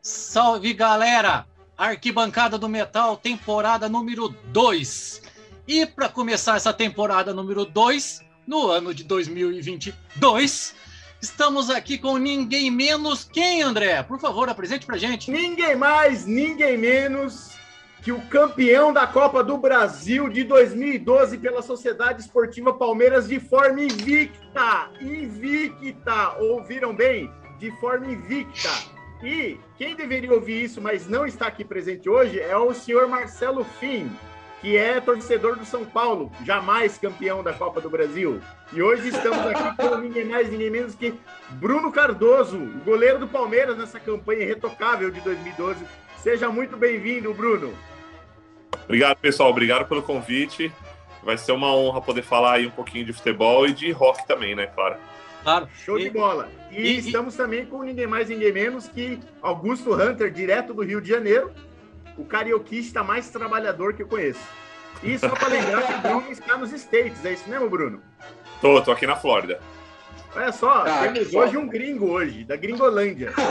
Salve galera! Arquibancada do Metal, temporada número 2. E para começar essa temporada número 2, no ano de 2022, estamos aqui com ninguém menos quem, André? Por favor, apresente pra gente. Ninguém mais, ninguém menos que o campeão da Copa do Brasil de 2012 pela Sociedade Esportiva Palmeiras de forma invicta. Invicta! Ouviram bem? De forma invicta. E quem deveria ouvir isso, mas não está aqui presente hoje, é o senhor Marcelo Fim, que é torcedor do São Paulo, jamais campeão da Copa do Brasil. E hoje estamos aqui com ninguém mais, ninguém menos que Bruno Cardoso, goleiro do Palmeiras nessa campanha irretocável de 2012. Seja muito bem-vindo, Bruno. Obrigado, pessoal. Obrigado pelo convite. Vai ser uma honra poder falar aí um pouquinho de futebol e de rock também, né, claro. Claro. Show e, de bola. E, e, estamos também com ninguém mais, ninguém menos que Augusto Hunter, direto do Rio de Janeiro, o carioquista mais trabalhador que eu conheço. E só para lembrar que o Bruno está nos States, é isso mesmo, Bruno? Tô, tô aqui na Flórida. Olha só, ah, temos hoje um gringo hoje, da Gringolândia.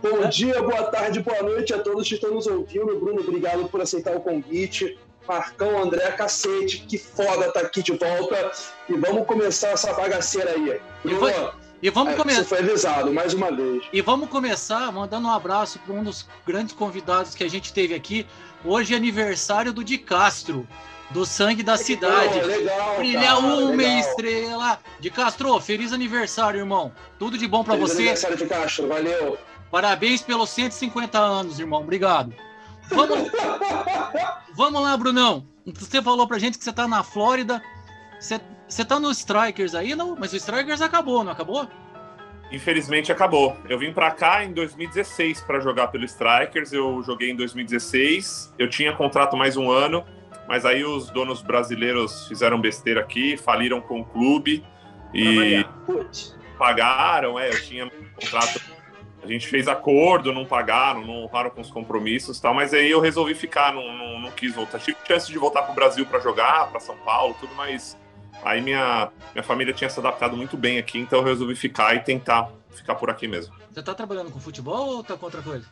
Bom dia, boa tarde, boa noite a todos que estão nos ouvindo. Bruno, obrigado por aceitar o convite. Marcão, André, cacete, que foda tá aqui de volta. E vamos começar essa bagaceira aí. Bruno, e, vamos é, começar. Você foi avisado mais uma vez. E vamos começar mandando um abraço para um dos grandes convidados que a gente teve aqui. Hoje é aniversário do Di Castro, do Sangue da Cidade. Legal, Brilha cara, uma legal. estrela. De Castro, feliz aniversário, irmão. Tudo de bom para você. Feliz aniversário de Castro, valeu. Parabéns pelos 150 anos, irmão. Obrigado. Vamos, vamos lá, Brunão. Você falou pra gente que você tá na Flórida. Você, você tá no Strikers aí, não? Mas o Strikers acabou, não acabou? Infelizmente acabou. Eu vim para cá em 2016 para jogar pelo Strikers. Eu joguei em 2016. Eu tinha contrato mais um ano, mas aí os donos brasileiros fizeram besteira aqui, faliram com o clube e pagaram. É, eu tinha contrato gente fez acordo, não pagaram, não honraram com os compromissos tal, mas aí eu resolvi ficar, não, não, não quis voltar. Tive chance de voltar para o Brasil para jogar, para São Paulo, tudo, mas aí minha, minha família tinha se adaptado muito bem aqui, então eu resolvi ficar e tentar ficar por aqui mesmo. Você tá trabalhando com futebol ou tá com outra coisa?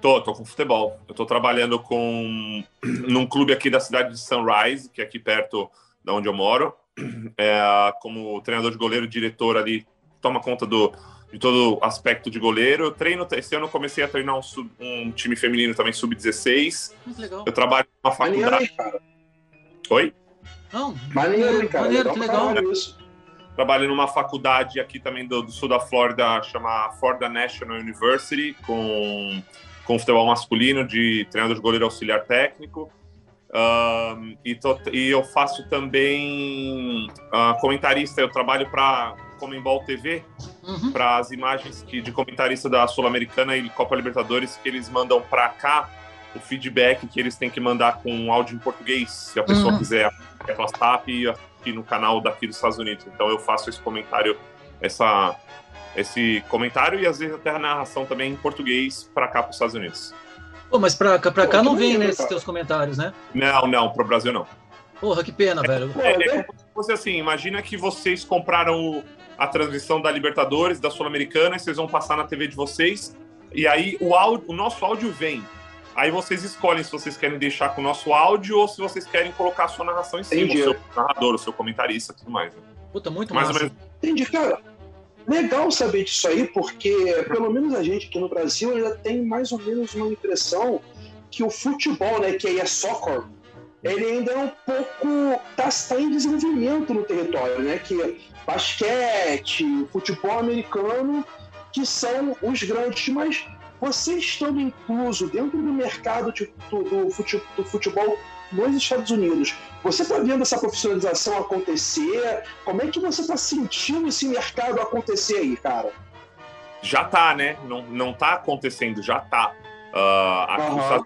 Tô, tô com futebol. Eu tô trabalhando com num clube aqui da cidade de Sunrise, que é aqui perto da onde eu moro, é, como treinador de goleiro, diretor ali, toma conta do de todo aspecto de goleiro. Eu treino, esse ano eu comecei a treinar um, sub, um time feminino também, sub-16. Eu trabalho numa faculdade. Maneiro, Oi? Não, maneiro, cara. Maneiro, legal. legal. Trabalho numa faculdade aqui também do, do, sul da Flórida, chama Florida National University, com, com futebol masculino, de treinador de goleiro auxiliar técnico. Um, e, tô, e, eu faço também uh, comentarista, eu trabalho para Comembol TV, uhum. para as imagens que, de comentarista da Sul-Americana e Copa Libertadores que eles mandam para cá, o feedback que eles têm que mandar com áudio em português, se a pessoa uhum. quiser é WhatsApp aqui no canal daqui dos Estados Unidos. Então eu faço esse comentário, essa, esse comentário e às vezes até a narração também em português para cá para os Estados Unidos. Pô, mas para cá, pra cá não vem né, esses teus comentários, né? Não, não, para o Brasil não. Porra, que pena, é, velho. É, é como se fosse assim, imagina que vocês compraram a transmissão da Libertadores, da Sul-Americana, e vocês vão passar na TV de vocês, e aí o, áudio, o nosso áudio vem. Aí vocês escolhem se vocês querem deixar com o nosso áudio ou se vocês querem colocar a sua narração em cima, Entendi. o seu narrador, o seu comentarista, tudo mais. Né? Puta, muito mais massa. Ou menos... Entendi, cara. Legal saber disso aí, porque pelo menos a gente aqui no Brasil ainda tem mais ou menos uma impressão que o futebol, né, que aí é soccer, ele ainda é um pouco está tá em desenvolvimento no território, né? Que basquete, futebol americano, que são os grandes, mas você estando incluso dentro do mercado de, do, do, futebol nos Estados Unidos, você está vendo essa profissionalização acontecer? Como é que você está sentindo esse mercado acontecer aí, cara? Já tá, né? Não, não tá acontecendo, já tá. Uh, aqui uhum.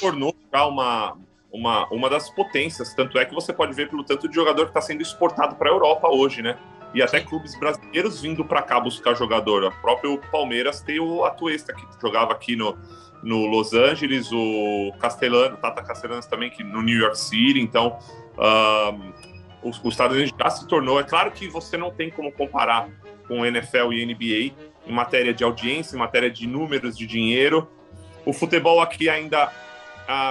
tornou já uma, uma, uma das potências. Tanto é que você pode ver pelo tanto de jogador que está sendo exportado para a Europa hoje, né? E até clubes brasileiros vindo para cá buscar jogador. O próprio Palmeiras tem o Atuesta, que jogava aqui no, no Los Angeles, o Castelano, Tata Castellanos também, que no New York City. Então, um, os, os Estados Unidos já se tornou. É claro que você não tem como comparar com NFL e NBA, em matéria de audiência, em matéria de números de dinheiro. O futebol aqui ainda.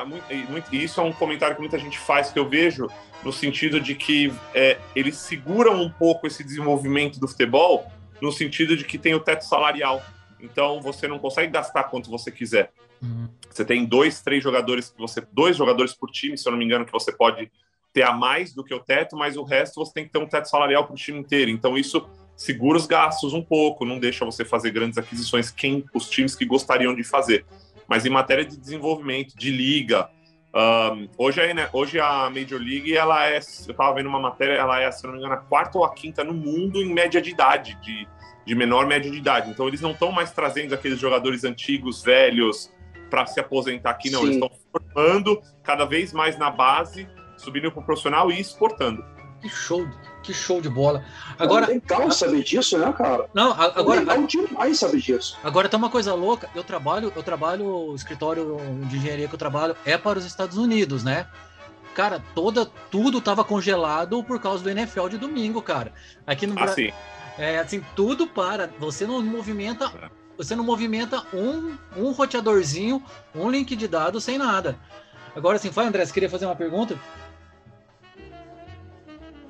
Muito, muito, isso é um comentário que muita gente faz que eu vejo no sentido de que é, eles seguram um pouco esse desenvolvimento do futebol, no sentido de que tem o teto salarial. Então você não consegue gastar quanto você quiser. Uhum. Você tem dois, três jogadores que você, dois jogadores por time, se eu não me engano, que você pode ter a mais do que o teto, mas o resto você tem que ter um teto salarial para o time inteiro. Então isso segura os gastos um pouco, não deixa você fazer grandes aquisições quem os times que gostariam de fazer. Mas em matéria de desenvolvimento, de liga, um, hoje, aí, né, hoje a Major League, ela é, eu estava vendo uma matéria, ela é, se não me engano, a quarta ou a quinta no mundo em média de idade, de, de menor média de idade. Então eles não estão mais trazendo aqueles jogadores antigos, velhos, para se aposentar aqui, não. Sim. Eles estão formando cada vez mais na base, subindo para o profissional e exportando. Que show, que show de bola. Agora, é legal saber disso, né, cara? Não, agora. É legal demais saber disso. Agora tem uma coisa louca. Eu trabalho, eu trabalho, o escritório de engenharia que eu trabalho é para os Estados Unidos, né? Cara, toda, tudo tava congelado por causa do NFL de domingo, cara. Aqui no Brasil. Assim. É, assim, tudo para. Você não movimenta. Você não movimenta um, um roteadorzinho, um link de dados sem nada. Agora, assim, vai, André, você queria fazer uma pergunta?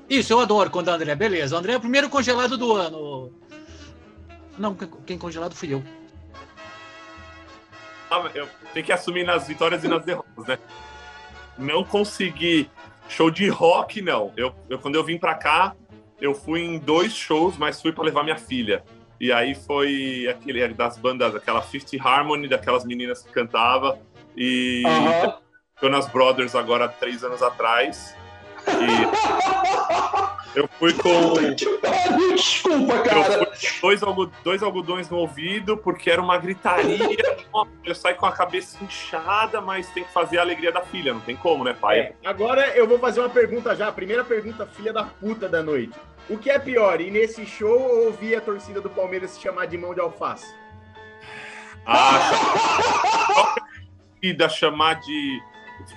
Isso, eu adoro quando o André. Beleza, o André é o primeiro congelado do ano. Não, quem congelado fui eu. Ah, eu tenho que assumir nas vitórias e nas derrotas, né? Não consegui show de rock, não. Eu, eu quando eu vim para cá, eu fui em dois shows, mas fui para levar minha filha. E aí foi aquele das bandas, aquela Fifty Harmony, daquelas meninas que cantava. E uhum. Jonas Brothers agora três anos atrás. E eu fui com. Desculpa, cara. Eu fui dois, algod dois algodões no ouvido, porque era uma gritaria. eu saí com a cabeça inchada, mas tem que fazer a alegria da filha, não tem como, né, pai? É, agora eu vou fazer uma pergunta já. A primeira pergunta, filha da puta da noite. O que é pior, ir nesse show ou ouvir a torcida do Palmeiras se chamar de mão de alface? Ah, chamar de.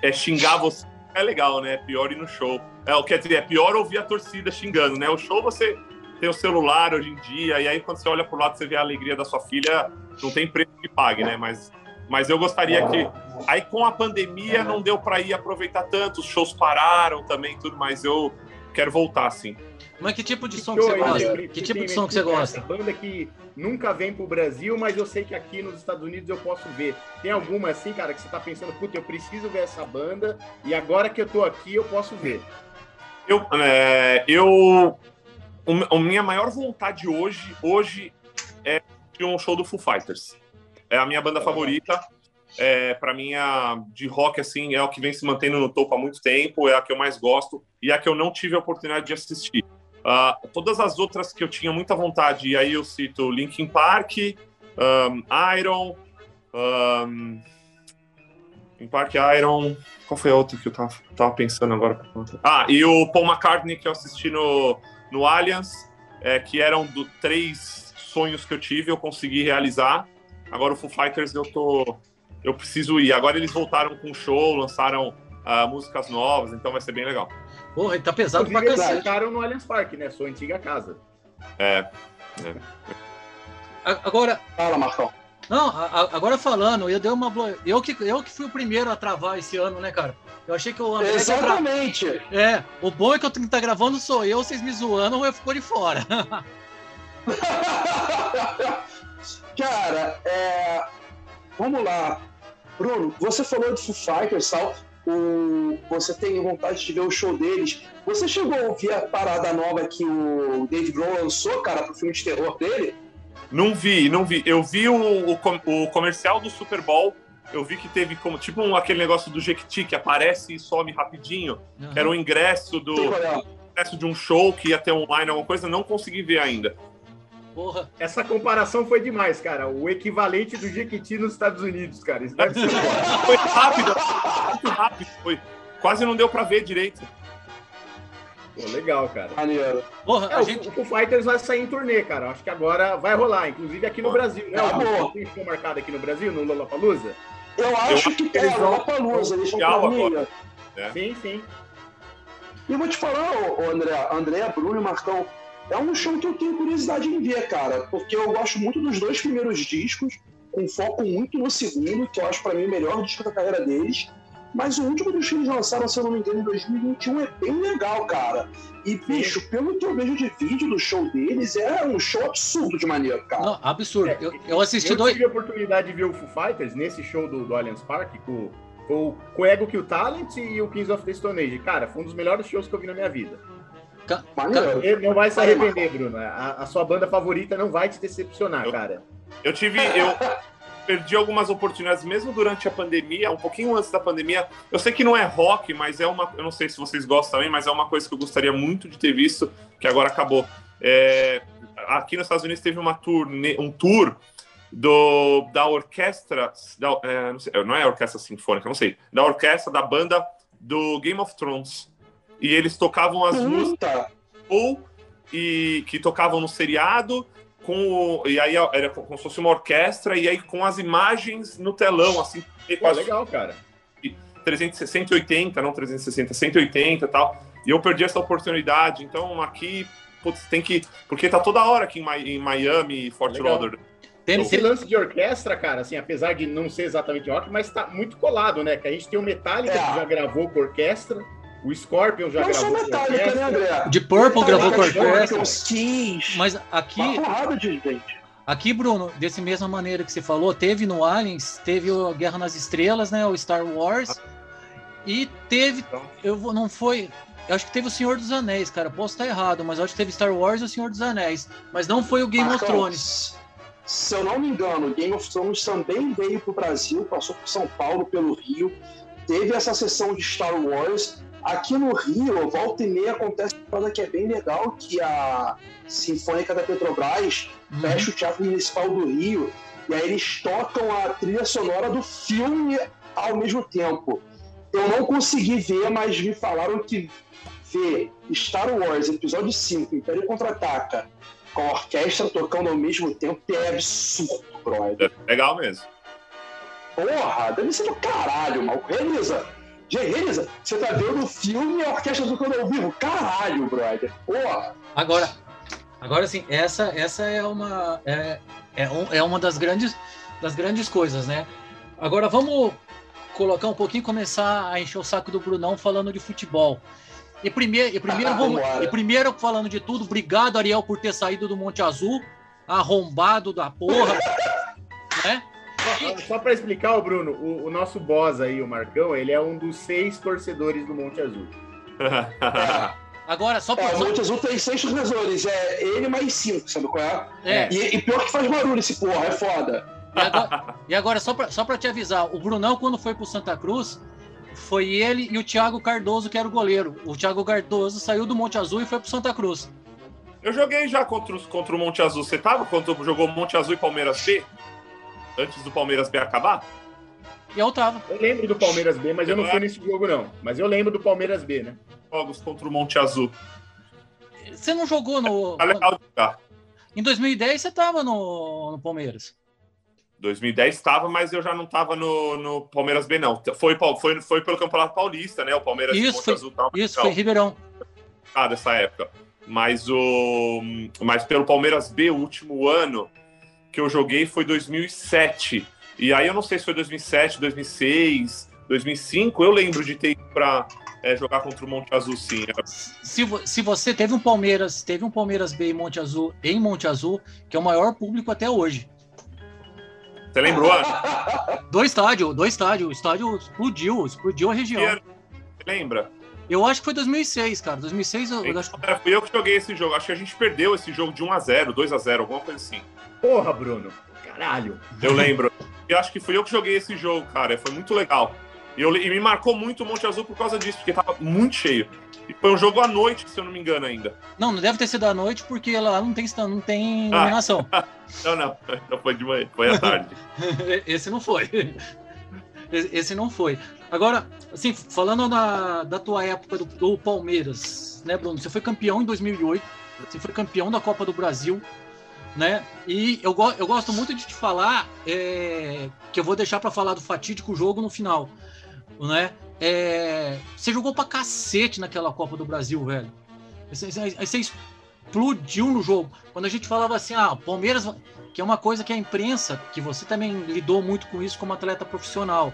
É xingar você é legal, né? É pior ir no show. É, quer dizer, é pior ouvir a torcida xingando, né? O show você tem o celular hoje em dia, e aí quando você olha pro lado, você vê a alegria da sua filha, não tem preço que pague, né? Mas, mas eu gostaria que. Aí com a pandemia não deu para ir aproveitar tanto, os shows pararam também, tudo, mas eu quero voltar, sim. Mas que tipo de som que, que você gosta? Que, que tipo de som que você gosta? Banda que nunca vem pro Brasil, mas eu sei que aqui nos Estados Unidos eu posso ver. Tem alguma assim, cara, que você tá pensando, puta, eu preciso ver essa banda e agora que eu tô aqui eu posso ver? Eu, é, eu a minha maior vontade hoje, hoje é de um show do Foo Fighters. É a minha banda favorita. É, para mim, a, de rock, assim, é o que vem se mantendo no topo há muito tempo, é a que eu mais gosto e a que eu não tive a oportunidade de assistir. Uh, todas as outras que eu tinha muita vontade, e aí eu cito Linkin Park, um, Iron, um, Linkin Park, Iron, qual foi a outra que eu tava, tava pensando agora? Ah, e o Paul McCartney que eu assisti no, no Allianz, é, que eram do, três sonhos que eu tive, eu consegui realizar. Agora o Foo Fighters eu tô, eu preciso ir. Agora eles voltaram com show, lançaram uh, músicas novas, então vai ser bem legal. Porra, ele tá pesado pra cacete. Eles no Allianz Parque, né? Sua antiga casa. É. é. Agora. Fala, Marcão. Não, agora falando, eu dei uma eu que eu que fui o primeiro a travar esse ano, né, cara? Eu achei que o André Exatamente. Tra... É, o bom é que eu tenho que estar tá gravando sou eu, vocês me zoando, eu ficou de fora. cara, é... vamos lá. Bruno, você falou de Foo Fighters tal o, você tem vontade de ver o show deles. Você chegou a ouvir a parada nova que o Dave Grohl lançou, cara, pro filme de terror dele? Não vi, não vi. Eu vi o, o, o comercial do Super Bowl. Eu vi que teve como tipo um, aquele negócio do Jequiti que aparece e some rapidinho, uhum. era o ingresso do ingresso de um show que ia ter online, alguma coisa. Não consegui ver ainda. Porra. Essa comparação foi demais, cara. O equivalente do Jequiti nos Estados Unidos, cara. Isso deve ser foi rápido, muito rápido. Foi. Quase não deu para ver direito. Pô, legal, cara. Maneiro. Porra, é, a o, gente... o Foo Fighters vai sair em turnê, cara. Acho que agora vai rolar, inclusive aqui no Brasil. Né? Tá Tem show marcado aqui no Brasil, no Lollapalooza? Eu acho Eu... que tem, é, Lollapalooza. Eles vão é. Sim, sim. E eu vou te falar, ô, André, André, Bruno e Marcão, é um show que eu tenho curiosidade em ver, cara, porque eu gosto muito dos dois primeiros discos, com foco muito no segundo, que eu acho para mim o melhor disco da carreira deles. Mas o último dos que eles lançaram, se eu não me engano, em 2021 é bem legal, cara. E, bicho, pelo que eu vejo de vídeo do show deles, é um show absurdo de maneiro, cara. Não, absurdo. É, eu, eu assisti eu dois. Eu tive a oportunidade de ver o Foo Fighters nesse show do, do Allianz Parque com, com, com o Ego Kill Talent e o Kings of the Stone Age. Cara, foi um dos melhores shows que eu vi na minha vida. Ca... Não vai se arrepender, Bruno. A, a, sua banda favorita não vai te decepcionar, eu, cara. Eu tive. Eu, perdi algumas oportunidades, mesmo durante a pandemia, um pouquinho antes da pandemia. Eu sei que não é rock, mas é uma. Eu não sei se vocês gostam também, mas é uma coisa que eu gostaria muito de ter visto, que agora acabou. É, aqui nos Estados Unidos teve uma turnê, um tour do, da orquestra. Da, é, não, sei, não, é a orquestra sinfônica, não sei. Da orquestra da banda do Game of Thrones. E eles tocavam as músicas ou e que tocavam no seriado com o, e aí era como se fosse uma orquestra e aí com as imagens no telão assim Pô, legal cara. 360 180 não 360 180 e tal. E eu perdi essa oportunidade. Então aqui putz, tem que porque tá toda hora aqui em, Miami Fort Lauderdale. Tem esse lance de orquestra, cara, assim, apesar de não ser exatamente rock, mas tá muito colado, né? Que a gente tem o Metallica é. que já gravou com orquestra, o Scorpion já não gravou. Não só Metallica, né, André? De Purple gravou com orquestra. Mas aqui. Uma porrada de gente. Aqui, Bruno, desse mesma maneira que você falou, teve no Aliens, teve o Guerra nas Estrelas, né? O Star Wars. E teve. Eu não foi. Eu acho que teve o Senhor dos Anéis, cara. Posso estar errado, mas eu acho que teve Star Wars e o Senhor dos Anéis. Mas não foi o Game of Thrones. Se eu não me engano, Game of Thrones também veio para o Brasil, passou por São Paulo, pelo Rio. Teve essa sessão de Star Wars Aqui no Rio, volta e meia, acontece uma coisa que é bem legal, que a Sinfônica da Petrobras uhum. fecha o Teatro Municipal do Rio e aí eles tocam a trilha sonora do filme ao mesmo tempo. Eu não consegui ver, mas me falaram que ver Star Wars Episódio 5, Império Contra-Ataca, com a orquestra tocando ao mesmo tempo é absurdo, brother. É legal mesmo. Porra, deve ser do caralho, mal. Beleza, Beleza, você tá vendo o filme e a orquestra tocando ao vivo. Caralho, brother. Porra. Agora, agora sim, essa, essa é uma é, é, um, é uma das grandes das grandes coisas, né? Agora vamos colocar um pouquinho começar a encher o saco do Brunão falando de futebol. E primeiro, e primeiro, ah, vamos, e primeiro falando de tudo, obrigado Ariel por ter saído do Monte Azul, arrombado da porra, né? Só, para explicar, o Bruno, o, o, nosso boss aí, o Marcão, ele é um dos seis torcedores do Monte Azul. É. Agora, só para. É, o Monte Azul tem seis torcedores, é ele mais cinco, sabe qual é? é. E, e pior que faz barulho esse porra, é foda. E agora, e agora só, para só pra te avisar, o Brunão, quando foi pro Santa Cruz, foi ele e o Thiago Cardoso, que era o goleiro. O Thiago Cardoso saiu do Monte Azul e foi pro Santa Cruz. Eu joguei já contra, os, contra o Monte Azul. Você tava quando jogou Monte Azul e Palmeiras B? Antes do Palmeiras B acabar? Eu tava. Eu lembro do Palmeiras B, mas eu não fui nesse jogo, não. Mas eu lembro do Palmeiras B, né? Jogos contra o Monte Azul. Você não jogou no. Tá legal de jogar. Em 2010 você tava no, no Palmeiras. 2010 estava, mas eu já não estava no, no Palmeiras B, não. Foi, foi, foi pelo Campeonato Paulista, né? O Palmeiras isso, foi, Azul tava, Isso, foi Ribeirão. Ah, dessa época. Mas, o, mas pelo Palmeiras B, o último ano, que eu joguei foi 2007. E aí eu não sei se foi 2007, 2006, 2005. Eu lembro de ter ido para é, jogar contra o Monte Azul, sim. Se, se você teve um Palmeiras, teve um Palmeiras B em Monte Azul, em Monte Azul, que é o maior público até hoje. Você lembrou? do estádio, do estádio. O estádio explodiu, explodiu a região. Você lembra? Eu acho que foi 2006, cara. 2006 eu, eu acho... É, fui eu que joguei esse jogo. Acho que a gente perdeu esse jogo de 1x0, 2x0, alguma coisa assim. Porra, Bruno. Caralho. Eu lembro. Eu acho que fui eu que joguei esse jogo, cara. Foi muito legal. E, eu, e me marcou muito o Monte Azul por causa disso, porque tava muito cheio. E foi um jogo à noite, se eu não me engano ainda. Não, não deve ter sido à noite, porque lá não tem, não tem ah. iluminação. não, não. Não foi de manhã, foi à tarde. Esse não foi. Esse não foi. Agora, assim, falando da, da tua época do, do Palmeiras, né, Bruno? Você foi campeão em 2008, você foi campeão da Copa do Brasil, né? E eu, eu gosto muito de te falar é, que eu vou deixar para falar do fatídico jogo no final, né? É, você jogou pra cacete naquela Copa do Brasil, velho. Você, você, explodiu no jogo. Quando a gente falava assim, ah, Palmeiras, que é uma coisa que a imprensa, que você também lidou muito com isso como atleta profissional.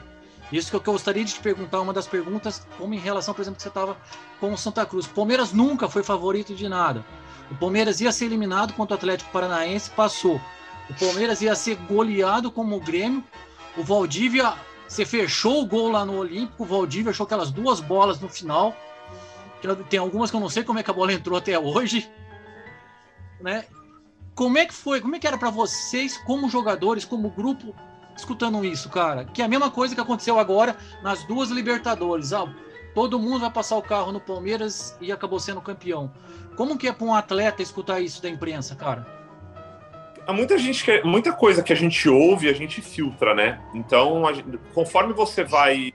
Isso que eu gostaria de te perguntar, uma das perguntas, como em relação, por exemplo, que você estava com o Santa Cruz. O Palmeiras nunca foi favorito de nada. O Palmeiras ia ser eliminado contra o Atlético Paranaense, passou. O Palmeiras ia ser goleado como o Grêmio. O Valdívia, você fechou o gol lá no Olímpico. O Valdívia achou aquelas duas bolas no final. Tem algumas que eu não sei como é que a bola entrou até hoje. Né? Como é que foi? Como é que era para vocês, como jogadores, como grupo, escutando isso, cara? Que é a mesma coisa que aconteceu agora nas duas Libertadores. Ah, todo mundo vai passar o carro no Palmeiras e acabou sendo campeão. Como que é para um atleta escutar isso da imprensa, cara? Há muita gente que, muita coisa que a gente ouve, a gente filtra, né? Então, gente, conforme você vai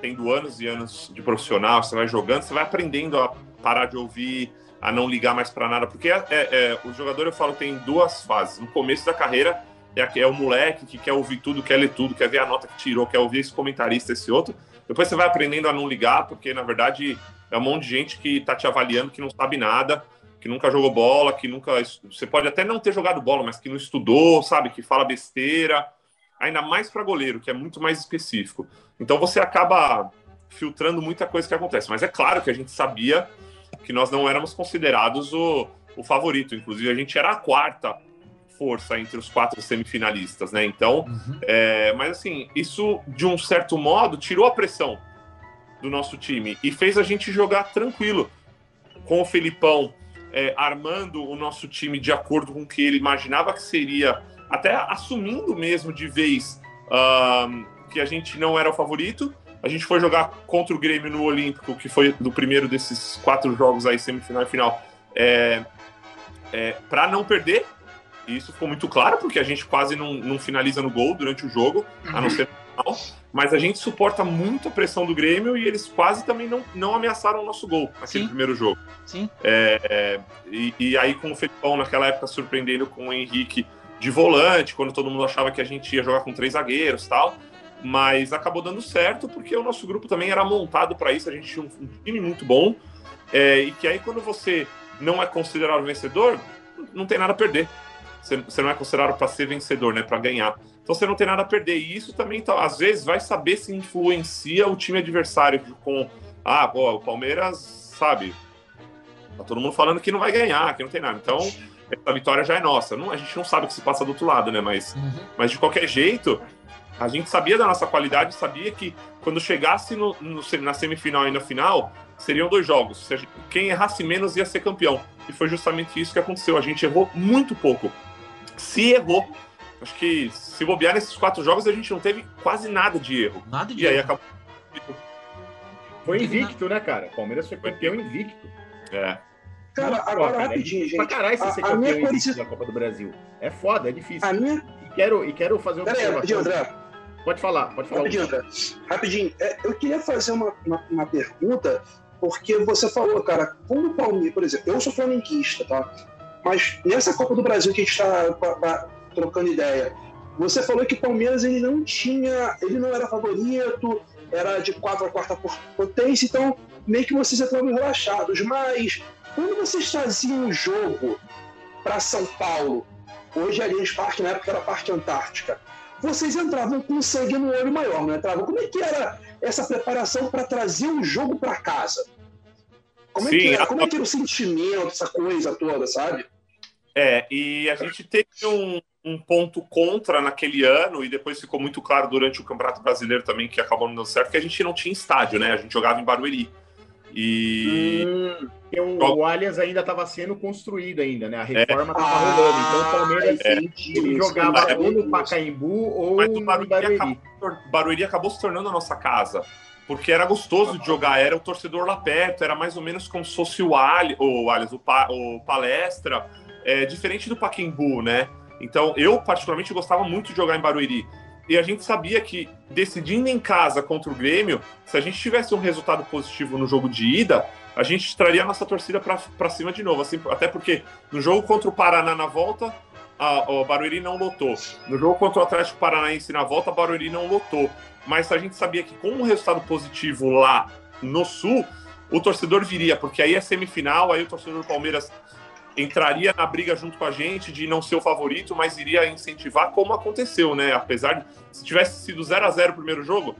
tendo anos e anos de profissional, você vai jogando, você vai aprendendo a parar de ouvir, a não ligar mais para nada, porque é, é, o jogador eu falo tem duas fases. No começo da carreira é, é o moleque que quer ouvir tudo, quer ler tudo, quer ver a nota que tirou, quer ouvir esse comentarista, esse outro. Depois você vai aprendendo a não ligar, porque na verdade é um monte de gente que tá te avaliando que não sabe nada, que nunca jogou bola, que nunca. Você pode até não ter jogado bola, mas que não estudou, sabe? Que fala besteira. Ainda mais para goleiro, que é muito mais específico. Então você acaba filtrando muita coisa que acontece. Mas é claro que a gente sabia que nós não éramos considerados o, o favorito. Inclusive, a gente era a quarta força entre os quatro semifinalistas, né? Então, uhum. é, mas assim, isso de um certo modo tirou a pressão do nosso time e fez a gente jogar tranquilo com o Felipão é, armando o nosso time de acordo com o que ele imaginava que seria, até assumindo mesmo de vez uh, que a gente não era o favorito. A gente foi jogar contra o Grêmio no Olímpico, que foi do primeiro desses quatro jogos aí, semifinal e final, é, é, para não perder, e isso ficou muito claro, porque a gente quase não, não finaliza no gol durante o jogo, uhum. a não ser no final. Mas a gente suporta muito a pressão do Grêmio e eles quase também não, não ameaçaram o nosso gol naquele Sim. primeiro jogo. Sim. É, é, e, e, aí, com o Felipão naquela época surpreendendo com o Henrique de volante, quando todo mundo achava que a gente ia jogar com três zagueiros tal. Mas acabou dando certo porque o nosso grupo também era montado para isso. A gente tinha um, um time muito bom. É, e que aí, quando você não é considerado vencedor, não tem nada a perder. Você, não é considerado para ser vencedor, né? Para ganhar. Então você não tem nada a perder. E isso também, então, às vezes, vai saber se influencia o time adversário com. Ah, pô, o Palmeiras, sabe? Tá todo mundo falando que não vai ganhar, que não tem nada. Então, essa vitória já é nossa. Não, a gente não sabe o que se passa do outro lado, né? Mas, uhum. mas de qualquer jeito, a gente sabia da nossa qualidade, sabia que quando chegasse no, no, na semifinal e na final, seriam dois jogos. Quem errasse menos ia ser campeão. E foi justamente isso que aconteceu. A gente errou muito pouco se errou. Acho que se bobear nesses quatro jogos, a gente não teve quase nada de erro. Nada de e erro. aí acabou. Foi invicto, né, cara? Palmeiras foi campeão invicto. É. Cara, agora cara, rapidinho, é gente. Pra caralho você ser campeão invicto da Copa do Brasil. É foda, é difícil. A minha... E quero, e quero fazer uma Pera aí, rapidinho, André. Pode falar, pode falar. Rapidinho, André. Rapidinho. É, eu queria fazer uma, uma, uma, pergunta, porque você falou, cara, como o Palmeiras, por exemplo, eu sou flamenguista, tá? Mas nessa Copa do Brasil que a gente está trocando ideia, você falou que o Palmeiras ele não tinha, ele não era favorito, era de 4 a quarta potência, então meio que vocês estavam relaxados. Mas quando vocês traziam o jogo para São Paulo, hoje ali Allianz Parque, na época era Parque Antártica, vocês entravam com sangue no olho maior, não entravam? Como é que era essa preparação para trazer o jogo para casa? Como é, Sim, que era? Como é que era o sentimento, essa coisa toda, sabe? É, e a gente teve um, um, ponto contra naquele ano, e depois ficou muito claro durante o Campeonato Brasileiro também, que acabou não dando certo, que a gente não tinha estádio, né? A gente jogava em Barueri. E. Hum, o, o Allianz ainda estava sendo construído ainda, né? A reforma estava é. rolando. Então o Palmeiras é. ele jogava é. ou no Pacaembu ou Mas no Barueri. Barueri. Acabou, Barueri acabou se tornando a nossa casa porque era gostoso de jogar, era o torcedor lá perto, era mais ou menos como se fosse o Ali, o, Alias, o, pa, o Palestra, é, diferente do Paquembu, né? Então, eu particularmente gostava muito de jogar em Barueri. E a gente sabia que, decidindo em casa contra o Grêmio, se a gente tivesse um resultado positivo no jogo de ida, a gente traria a nossa torcida para cima de novo. Assim, até porque no jogo contra o Paraná na volta, a, o Barueri não lotou. No jogo contra o Atlético Paranaense na volta, o Barueri não lotou. Mas a gente sabia que com um resultado positivo lá no Sul, o torcedor viria, porque aí é semifinal, aí o torcedor do Palmeiras entraria na briga junto com a gente de não ser o favorito, mas iria incentivar como aconteceu, né? Apesar de se tivesse sido 0 a 0 o primeiro jogo,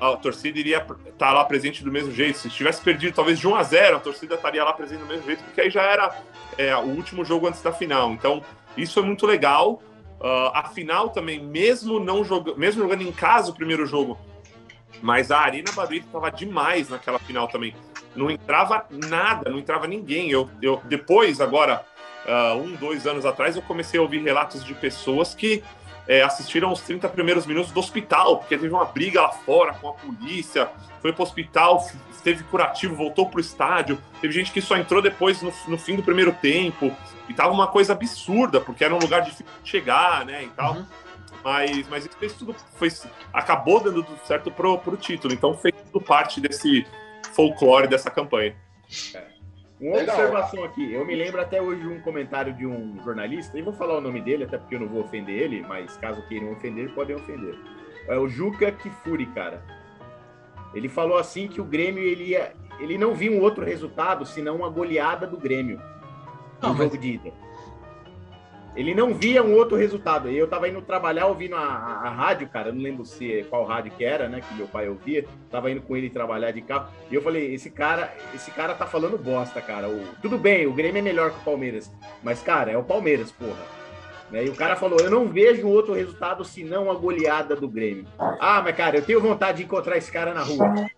a torcida iria estar tá lá presente do mesmo jeito. Se tivesse perdido talvez de 1 a 0, a torcida estaria lá presente do mesmo jeito, porque aí já era é, o último jogo antes da final. Então, isso é muito legal. Uh, a final também, mesmo não jogando, mesmo jogando em casa o primeiro jogo, mas a Arena Barueri estava demais naquela final também. Não entrava nada, não entrava ninguém. Eu, eu depois, agora, uh, um, dois anos atrás, eu comecei a ouvir relatos de pessoas que é, assistiram os 30 primeiros minutos do hospital, porque teve uma briga lá fora com a polícia, foi para o hospital, teve curativo, voltou para o estádio. Teve gente que só entrou depois no, no, fim do primeiro tempo. E tava uma coisa absurda, porque era um lugar difícil de chegar, né? E tal. Uhum. Mas, mas isso fez tudo. Foi, acabou dando tudo certo pro, pro título. Então fez tudo parte desse folclore dessa campanha. É. Uma Legal. observação aqui, eu me lembro até hoje um comentário de um jornalista, e vou falar o nome dele, até porque eu não vou ofender ele, mas caso queiram ofender, podem ofender. É o Juca Kifuri, cara. Ele falou assim que o Grêmio ele, ia, ele não viu um outro resultado senão uma goleada do Grêmio no jogo mas... de ida. Ele não via um outro resultado. Eu tava indo trabalhar ouvindo a, a, a, rádio, cara. Eu não lembro se qual rádio que era, né? Que meu pai ouvia. Tava indo com ele trabalhar de carro. E eu falei: esse cara, esse cara tá falando bosta, cara. O, tudo bem, o Grêmio é melhor que o Palmeiras. Mas, cara, é o Palmeiras, porra. Né? E o cara falou: eu não vejo outro resultado senão a goleada do Grêmio. Ah, mas, cara, eu tenho vontade de encontrar esse cara na rua.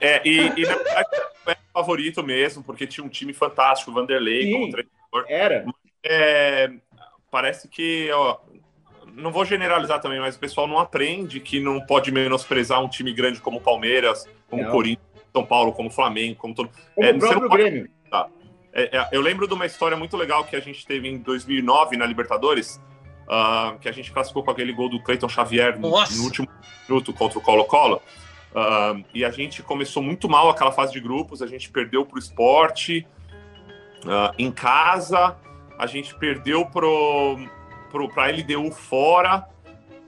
É, e, e na verdade é favorito mesmo, porque tinha um time fantástico, o Vanderlei Sim, como treinador. Era. É, parece que, ó, não vou generalizar também, mas o pessoal não aprende que não pode menosprezar um time grande como o Palmeiras, como o Corinthians, São Paulo, como o Flamengo, como todo. Como é, o próprio pode... Grêmio. Tá. É, é, eu lembro de uma história muito legal que a gente teve em 2009 na Libertadores, uh, que a gente classificou com aquele gol do Cleiton Xavier no, no, último minuto contra o Colo-Colo. Uh, e a gente começou muito mal aquela fase de grupos, a gente perdeu para o esporte uh, em casa, a gente perdeu pro, pro, pra LDU fora.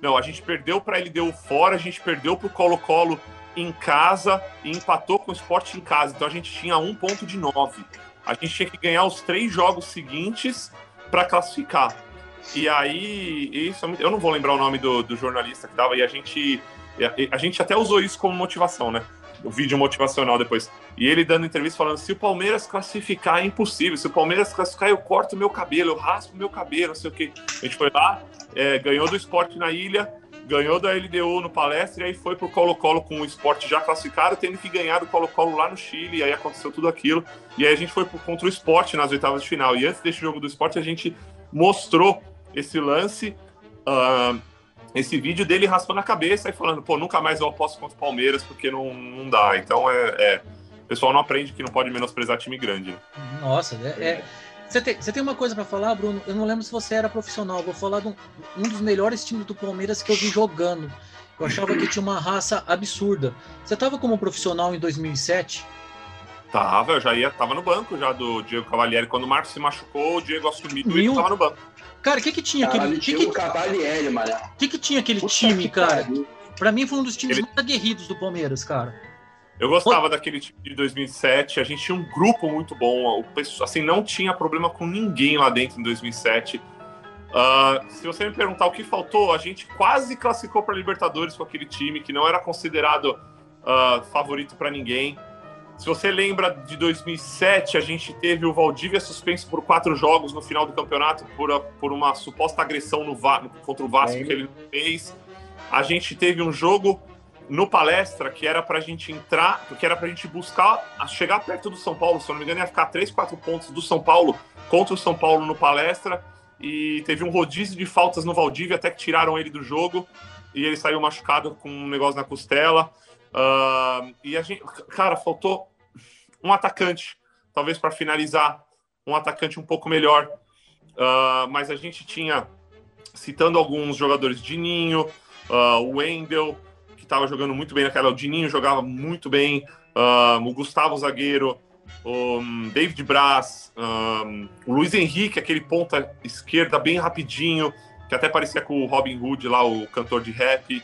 Não, a gente perdeu para LDU fora, a gente perdeu pro Colo-Colo em casa e empatou com o esporte em casa. Então a gente tinha um ponto de nove. A gente tinha que ganhar os três jogos seguintes para classificar. E aí, isso eu não vou lembrar o nome do, do jornalista que tava, e a gente, a gente até usou isso como motivação, né? O vídeo motivacional depois. E ele dando entrevista falando: se o Palmeiras classificar, é impossível. Se o Palmeiras classificar, eu corto meu cabelo, eu raspo meu cabelo, não sei o quê. A gente foi lá, é, ganhou do esporte na ilha, ganhou da LDU no palestra, e aí foi pro Colo-Colo com o esporte já classificado, tendo que ganhar do Colo-Colo lá no Chile, e aí aconteceu tudo aquilo. E aí a gente foi pro, contra o esporte nas oitavas de final. E antes desse jogo do esporte, a gente mostrou esse lance. Uh, esse vídeo dele raspando a cabeça e falando, pô, nunca mais eu aposto contra o Palmeiras porque não, não dá. Então é, é, O pessoal não aprende que não pode menosprezar time grande. Né? Nossa, é. é... Você tem, você tem uma coisa para falar, Bruno? Eu não lembro se você era profissional. Vou falar de um, um dos melhores times do Palmeiras que eu vi jogando. Eu achava que tinha uma raça absurda. Você tava como profissional em 2007? Tava, eu já ia, tava no banco já do Diego Cavalieri. Quando o Marcos se machucou, o Diego assumiu e tava no banco. Cara, o que que tinha Caralho, aquele... Tinha que, o Cavalieri, mano. O que que tinha aquele Puta time, cara? Pariu. Pra mim foi um dos times Ele... mais aguerridos do Palmeiras, cara. Eu gostava daquele time de 2007. A gente tinha um grupo muito bom. O pessoal, assim, não tinha problema com ninguém lá dentro em 2007. Uh, ah, se você me perguntar o que faltou, a gente quase classificou para Libertadores com aquele time que não era considerado uh, favorito para ninguém. Se você lembra de 2007, a gente teve o Valdívia suspenso por quatro jogos no final do campeonato por, por uma suposta agressão no, contra o Vasco que ele fez. A gente teve um jogo no palestra que era para a gente entrar, que era para a gente buscar chegar perto do São Paulo. Se eu não me engano, ia ficar três, quatro pontos do São Paulo contra o São Paulo no palestra. E teve um rodízio de faltas no Valdívia, até que tiraram ele do jogo. E ele saiu machucado com um negócio na costela. Uh, e a gente, cara, faltou um atacante, talvez para finalizar, um atacante um pouco melhor. Uh, mas a gente tinha, citando alguns jogadores, Dininho, uh, o Wendel, que estava jogando muito bem naquela. O Dininho jogava muito bem, uh, o Gustavo Zagueiro, o um, David Braz, um, o Luiz Henrique, aquele ponta esquerda bem rapidinho, que até parecia com o Robin Hood lá, o cantor de rap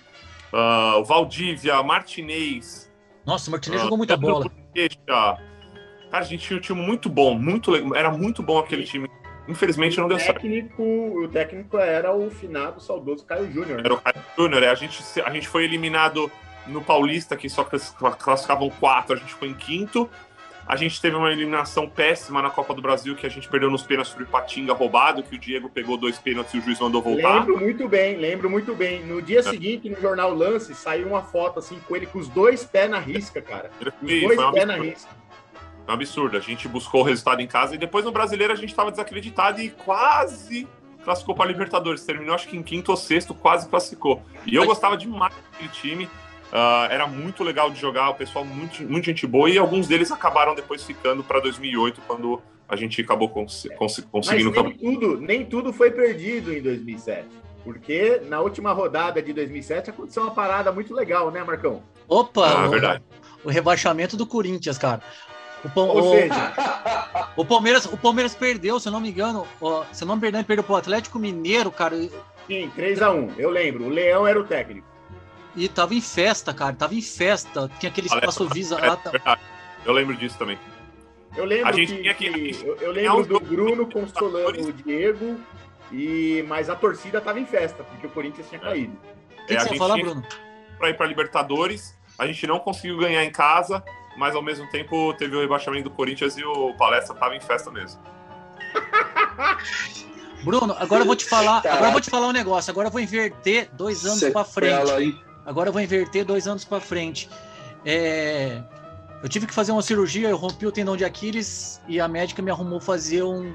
uh, Valdívia, Martinez. Nossa, o Martinez uh, jogou muita bola. Cara, a gente tinha um time muito bom, muito le- era muito bom aquele time. Infelizmente não o deu certo. técnico, o técnico era o finado saudoso Caio Júnior. né? Era o Caio Júnior. é, A gente, a gente foi eliminado no Paulista, que só class- classificavam quatro, a gente foi em quinto. A gente teve uma eliminação péssima na Copa do Brasil, que a gente perdeu nos pênaltis pro Ipatinga roubado, que o Diego pegou dois pênaltis e o juiz mandou voltar. Lembro muito bem, lembro muito bem. No dia seguinte, no jornal Lance, saiu uma foto assim com ele com os dois pés na risca, cara. Os dois pés na risca. um absurdo. A gente buscou o resultado em casa e depois no brasileiro a gente estava desacreditado e quase classificou para Libertadores. Terminou acho que em quinto ou sexto, quase classificou. E eu Mas- gostava demais daquele time. Ah, era muito legal de jogar, o pessoal muito, muito gente boa e alguns deles acabaram depois ficando para 2008 quando a gente acabou cons cons Mas conseguindo o nem campeonato. tudo, nem tudo foi perdido em 2007. Porque na última rodada de 2007 aconteceu uma parada muito legal, né, Marcão? Opa, Ah, o, verdade. o rebaixamento do Corinthians, cara. O, Ou o- seja, o Palmeiras, o Palmeiras perdeu, se eu não me engano, ó, se eu não me engano, ele perdeu pro Atlético Mineiro, cara, sim, 3x1, eu lembro. O Leão era o técnico. E tava em festa, cara, tava em festa. Tinha aquele espaço Visa lá. É tá- verdade. Eu lembro disso também. Eu lembro A gente que, tinha que- que- eu, eu lembro do Bruno consolando o Diego, e mas a torcida tava em festa, porque o Corinthians tinha caído. O que, É, que a você gente ia falar, Bruno? para ir para Libertadores. A gente não conseguiu ganhar em casa, mas ao mesmo tempo teve o rebaixamento do Corinthians e o Palestra tava em festa mesmo. Bruno, agora eu vou te falar, Caraca. agora eu vou te falar um negócio. Agora eu vou inverter dois anos pra frente. Hein? Agora eu vou inverter dois anos pra frente. É, Eu tive que fazer uma cirurgia, eu rompi o tendão de Aquiles e a médica me arrumou fazer um.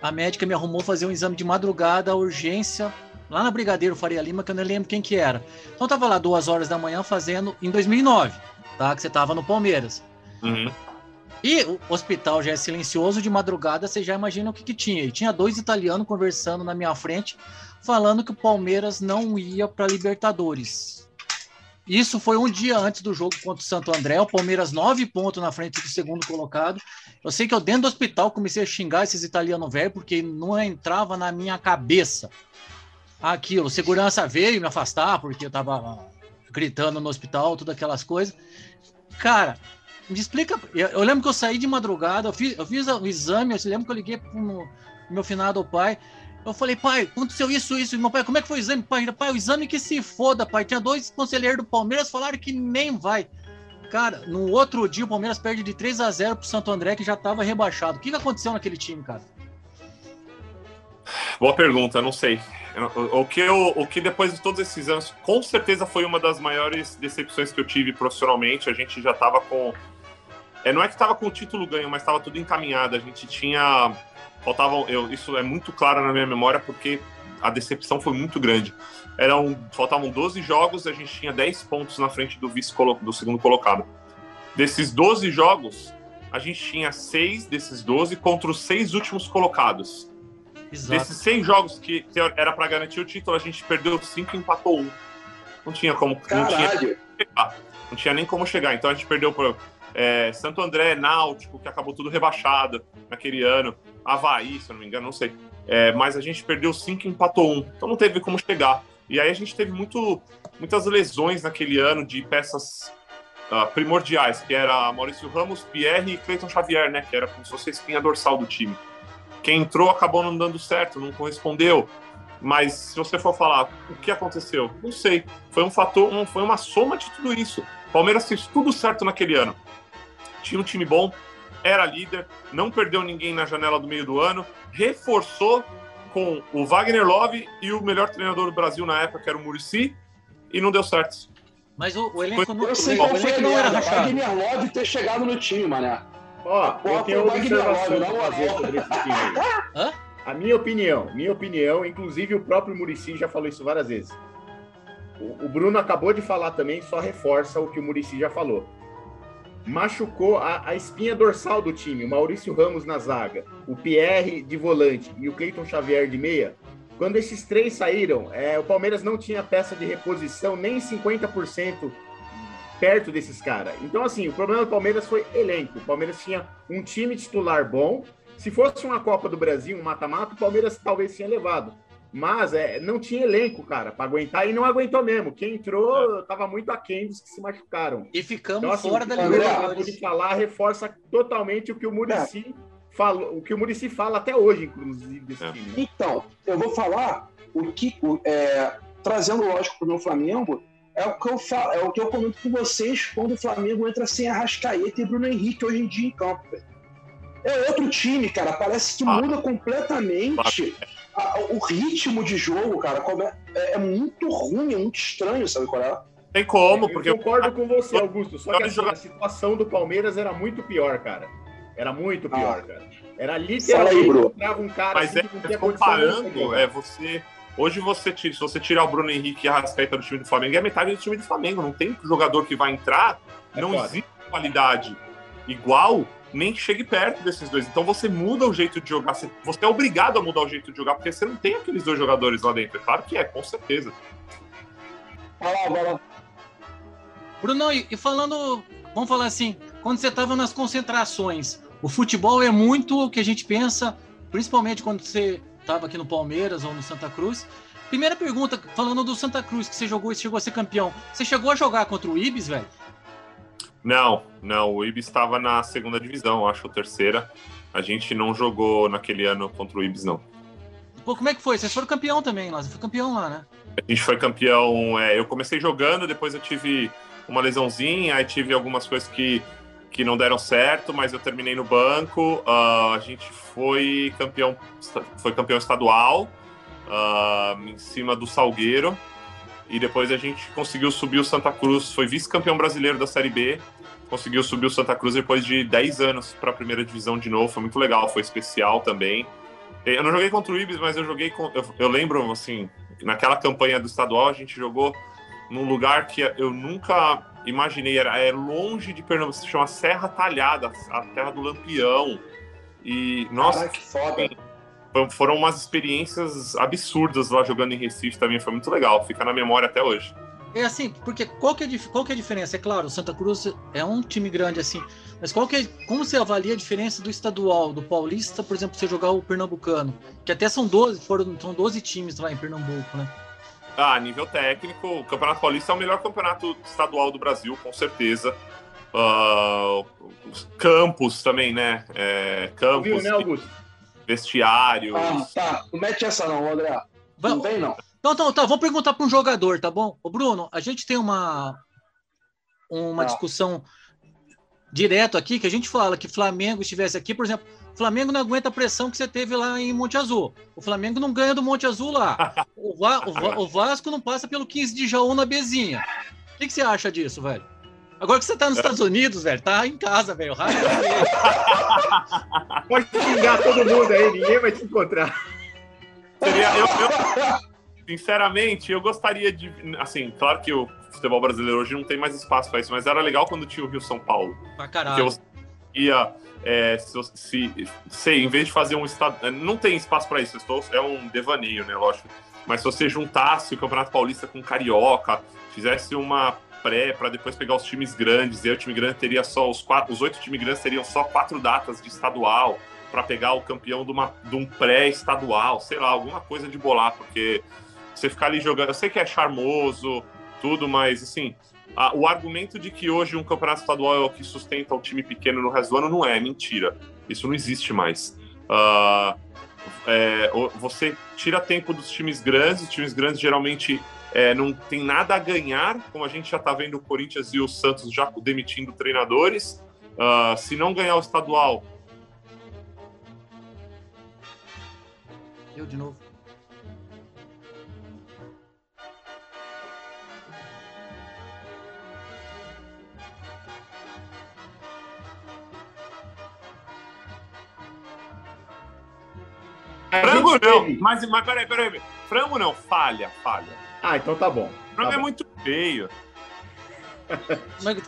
A médica me arrumou fazer um exame de madrugada, urgência, lá na Brigadeiro Faria Lima, que eu não lembro quem que era. Então eu tava lá duas horas da manhã fazendo em 2009, tá? Que você tava no Palmeiras. Uhum. E o hospital já é silencioso, de madrugada você já imagina o que, que tinha. E tinha dois italianos conversando na minha frente, falando que o Palmeiras não ia para Libertadores. Isso foi um dia antes do jogo contra o Santo André. O Palmeiras nove pontos na frente do segundo colocado. Eu sei que eu dentro do hospital comecei a xingar esses italianos velhos porque não entrava na minha cabeça aquilo. Segurança veio me afastar porque eu tava gritando no hospital, todas aquelas coisas. Cara, me explica. Eu, lembro que eu saí de madrugada, eu fiz, eu fiz o exame, eu lembro que eu liguei pro meu finado pai. Eu falei, pai, aconteceu isso, isso. E meu pai, como é que foi o exame? Pai, pai, o exame que se foda, pai. Tinha dois conselheiros do Palmeiras falaram que nem vai. Cara, no outro dia o Palmeiras perde de 3 a 0 pro Santo André, que já tava rebaixado. O que, que aconteceu naquele time, cara? Boa pergunta, não sei. O, que eu, o que depois de todos esses anos, com certeza foi uma das maiores decepções que eu tive profissionalmente. A gente já tava com. É, não é que tava com o título ganho, mas tava tudo encaminhado. A gente tinha. Faltavam. Eu, isso é muito claro na minha memória, porque a decepção foi muito grande. Eram, faltavam 12 jogos, a gente tinha 10 pontos na frente do vice do segundo colocado. Desses 12 jogos, a gente tinha 6 desses 12 contra os seis últimos colocados. Exato. Desses 100 jogos que era para garantir o título, a gente perdeu 5 e empatou um. Não tinha como. Não tinha, não tinha nem como chegar. Então a gente perdeu para é, Santo André, Náutico, que acabou tudo rebaixado naquele ano. Havaí, se eu não me engano, não sei. É, mas a gente perdeu 5 e empatou um. Então não teve como chegar. E aí a gente teve muito, muitas lesões naquele ano de peças uh, primordiais, que era Maurício Ramos, Pierre e Cleiton Xavier, né? Que era como se fosse a espinha dorsal do time. Quem entrou acabou não dando certo, não correspondeu. Mas se você for falar o que aconteceu, não sei. Foi um fator, um, foi uma soma de tudo isso. Palmeiras fez tudo certo naquele ano. Tinha um time bom, era líder, não perdeu ninguém na janela do meio do ano, reforçou com o Wagner Love e o melhor treinador do Brasil na época, que era o Murici, e não deu certo. Mas o, o elenco, não, Eu sei o qual foi não era rachado. Wagner Love ter chegado no time, mané. Ó, Pô, eu tenho foi uma o Wagner observação Love, a na fazer sobre esse time aí. Hã? A minha opinião, minha opinião, inclusive o próprio Murici já falou isso várias vezes. O, o Bruno acabou de falar também, só reforça o que o Murici já falou. Machucou a, a espinha dorsal do time, o Maurício Ramos na zaga, o Pierre de volante e o Cleiton Xavier de meia. Quando esses três saíram, é, o Palmeiras não tinha peça de reposição nem 50% perto desses caras. Então, assim, o problema do Palmeiras foi elenco. O Palmeiras tinha um time titular bom. Se fosse uma Copa do Brasil, um mata-mata, o Palmeiras talvez tinha levado. Mas é, não tinha elenco, cara, para aguentar e não aguentou mesmo. Quem entrou estava muito aquém dos que se machucaram. E ficamos então, assim, fora da Libertadores. de falar reforça totalmente o que o Murici é. falou, o que o Murici fala até hoje, inclusive, desse é. time. Então, eu vou falar o que, é, trazendo lógico para o meu Flamengo, é o que eu falo, é o que eu comento com vocês quando o Flamengo entra sem Arrascaeta e Bruno Henrique hoje em dia em campo. É outro time, cara. Parece que ah. muda completamente a, o ritmo de jogo, cara. É, é, muito ruim, é muito estranho, sabe qual é? Tem como, porque. Eu concordo com você, Augusto. Só que assim, a situação do Palmeiras era muito pior, cara. Era muito pior, ah. cara. Era literalmente aí, um cara Mas assim, é, comparando, é você Hoje você tira, se você tirar o Bruno Henrique e a Rascaeta do time do Flamengo, é metade do time do Flamengo. Não tem jogador que vai entrar, é não foda. existe qualidade igual, nem que chegue perto desses dois. Então você muda o jeito de jogar. Você é obrigado a mudar o jeito de jogar, porque você não tem aqueles dois jogadores lá dentro. É claro que é, com certeza. Bruno, e falando, vamos falar assim, quando você estava nas concentrações, o futebol é muito o que a gente pensa, principalmente quando você estava aqui no Palmeiras ou no Santa Cruz. Primeira pergunta, falando do Santa Cruz, que você jogou e chegou a ser campeão. Você chegou a jogar contra o Ibis, velho? Não, não. O Ibis estava na segunda divisão, acho, ou terceira. A gente não jogou naquele ano contra o Ibis, não. Pô, como é que foi? Vocês foram campeão também lá, você foi campeão lá, né? A gente foi campeão. É, eu comecei jogando, depois eu tive uma lesãozinha, aí tive algumas coisas que que não deram certo, mas eu terminei no banco. Uh, a gente foi campeão, foi campeão estadual uh, em cima do Salgueiro. E depois a gente conseguiu subir o Santa Cruz, foi vice-campeão brasileiro da Série B. Conseguiu subir o Santa Cruz depois de 10 anos para a primeira divisão de novo. Foi muito legal, foi especial também. Eu não joguei contra o Ibis, mas eu joguei com. Eu, eu lembro, assim, naquela campanha do estadual, a gente jogou num lugar que eu nunca imaginei, era é longe de Pernambuco, se chama Serra Talhada, a terra do Lampião. E, nossa, que foda. Foram umas experiências absurdas lá jogando em Recife também, foi muito legal, fica na memória até hoje. É assim, porque qual que é, qual que é a diferença? É claro, o Santa Cruz é um time grande assim, mas qual que é, como você avalia a diferença do estadual, do paulista, por exemplo, você jogar o pernambucano? Que até são 12, foram, são 12 times lá em Pernambuco, né? Ah, nível técnico, o Campeonato Paulista é o melhor campeonato estadual do Brasil, com certeza. Uh, campos também, né? É, campos, Viu, né, Augusto? vestiários. Ah, tá. Não mete essa não, André. Não vem, não. Então, então, tá, vamos perguntar para um jogador, tá bom? Ô, Bruno, a gente tem uma, uma ah. discussão direto aqui que a gente fala que Flamengo estivesse aqui, por exemplo, o Flamengo não aguenta a pressão que você teve lá em Monte Azul. O Flamengo não ganha do Monte Azul lá. O, Va o, Va o Vasco não passa pelo 15 de Jaú na Bezinha. O que, que, você acha disso, velho? Agora que você tá nos Estados Unidos, velho, tá em casa, velho. Pode xingar todo mundo aí, ninguém vai te encontrar. Seria, eu, eu, sinceramente, eu gostaria de. Assim, claro que o futebol brasileiro hoje não tem mais espaço para isso, mas era legal quando tinha o Rio São Paulo. Pra caralho. Porque você ia é, se, se, sei, em vez de fazer um estado. É, não tem espaço para isso, estou, é um devaneio, né? Lógico. Mas se você juntasse o Campeonato Paulista com o Carioca, fizesse uma pré para depois pegar os times grandes, e aí o time grande teria só os quatro, os oito times grandes teriam só quatro datas de estadual para pegar o campeão de, uma, de um pré-estadual, sei lá, alguma coisa de bolar, porque você ficar ali jogando, eu sei que é charmoso, tudo, mas assim, ah, o argumento de que hoje um campeonato estadual é o que sustenta o time pequeno no resto do ano não é, é mentira. Isso não existe mais. Uh, é, você tira tempo dos times grandes, os times grandes geralmente é, não tem nada a ganhar, como a gente já está vendo o Corinthians e o Santos já demitindo treinadores. Uh, se não ganhar o estadual. Eu de novo. Frango não, mas, mas peraí, peraí. Frango não, falha, falha. Ah, então tá bom. Frango tá é bom. muito feio.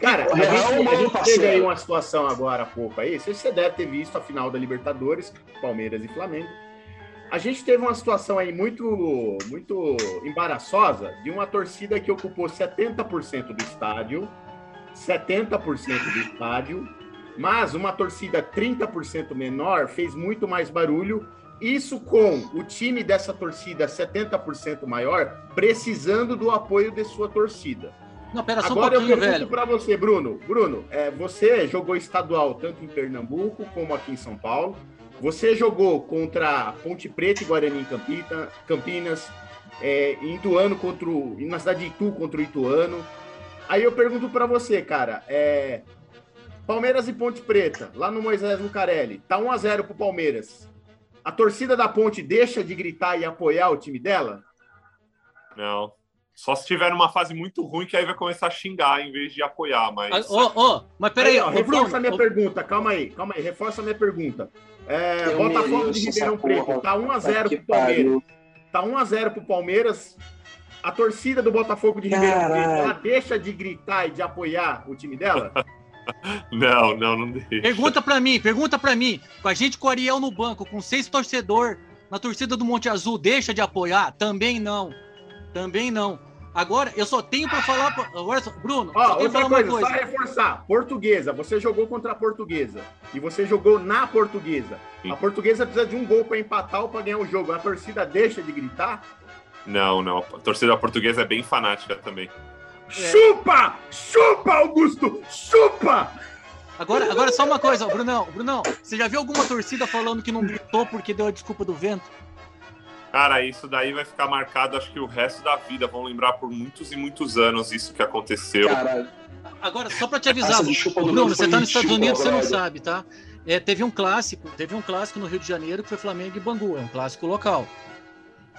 Cara, a gente, a gente teve aí uma situação agora há pouco aí. Você deve ter visto a final da Libertadores, Palmeiras e Flamengo. A gente teve uma situação aí muito, muito embaraçosa de uma torcida que ocupou 70% do estádio, 70% do estádio, mas uma torcida 30% menor fez muito mais barulho Isso com o time dessa torcida 70% maior, precisando do apoio de sua torcida. Não, pera Agora um eu pergunto para você, Bruno. Bruno, é, você jogou estadual tanto em Pernambuco como aqui em São Paulo. Você jogou contra Ponte Preta e Guarani em Campita- Campinas, é, em Ituano contra o, na cidade de Itu contra o Ituano. Aí eu pergunto para você, cara, é, Palmeiras e Ponte Preta, lá no Moisés Lucarelli, tá 1 a 0 pro Palmeiras. A torcida da Ponte deixa de gritar e apoiar o time dela? Não. Só se tiver numa fase muito ruim, que aí vai começar a xingar em vez de apoiar, Ah, mas. Ô, ô, mas peraí, ó, ô, reforça a minha ô, pergunta, calma aí, calma aí, reforça a minha pergunta. É, Botafogo de Ribeirão porra. Preto, tá 1x0 Que pro Palmeiras. pariu. Tá 1x0 pro Palmeiras. A torcida do Botafogo de Ribeirão Preto, ela deixa de gritar e de apoiar o time dela? Não, não, não deixa. Pergunta pra mim, pergunta pra mim. Com a gente com o Ariel no banco, com seis torcedor na torcida do Monte Azul, deixa de apoiar? Também não. Também não. Agora, eu só tenho pra falar. pra- Agora, Bruno, só outra falar coisa, uma só coisa. reforçar. Portuguesa, você jogou contra a Portuguesa. E você jogou na Portuguesa. Sim. A Portuguesa precisa de um gol pra empatar ou pra ganhar o jogo. A torcida deixa de gritar? Não, não. A torcida portuguesa é bem fanática também. Chupa! Chupa, Augusto! Chupa! Agora, agora só uma coisa, ó, Brunão. Brunão, você já viu alguma torcida falando que não gritou porque deu a desculpa do vento? Cara, isso daí vai ficar marcado, acho que o resto da vida. Vão lembrar por muitos e muitos anos isso que aconteceu. Caralho. Agora, só pra te avisar, Bruno, você tá nos Estados Unidos, você não sabe, tá? É, teve um clássico, teve um clássico no Rio de Janeiro que foi Flamengo e Bangu, é um clássico local.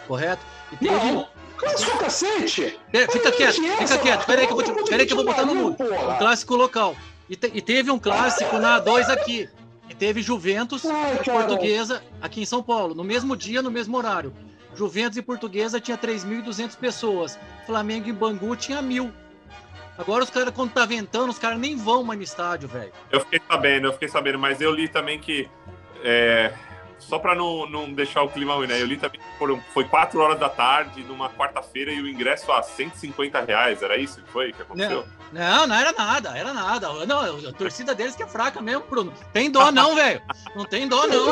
Correto? E teve. Não, clássico cacete! Pera, fica quieto, fica essa, quieto, peraí que eu vou, peraí que eu vou botar no mundo. Porra. Um clássico local. E, te- e teve um clássico na A2 aqui. E teve Juventus Ai, e. Portuguesa aqui em São Paulo, no mesmo dia, no mesmo horário. Juventus e Portuguesa tinha 3.200 pessoas. Flamengo e Bangu tinha mil. Agora os caras, quando tá ventando, os caras nem vão mais no estádio, velho. Eu fiquei sabendo, eu fiquei sabendo, mas eu li também que. é, só pra não, não deixar o clima ruim, né? Eu li também que foram, foi 4 horas da tarde, numa quarta-feira, e o ingresso a 150 reais. Era isso que foi que aconteceu? Não, não era nada, era nada. Não, a torcida deles que é fraca mesmo, Bruno. Tem dó não, velho. Não tem dó não.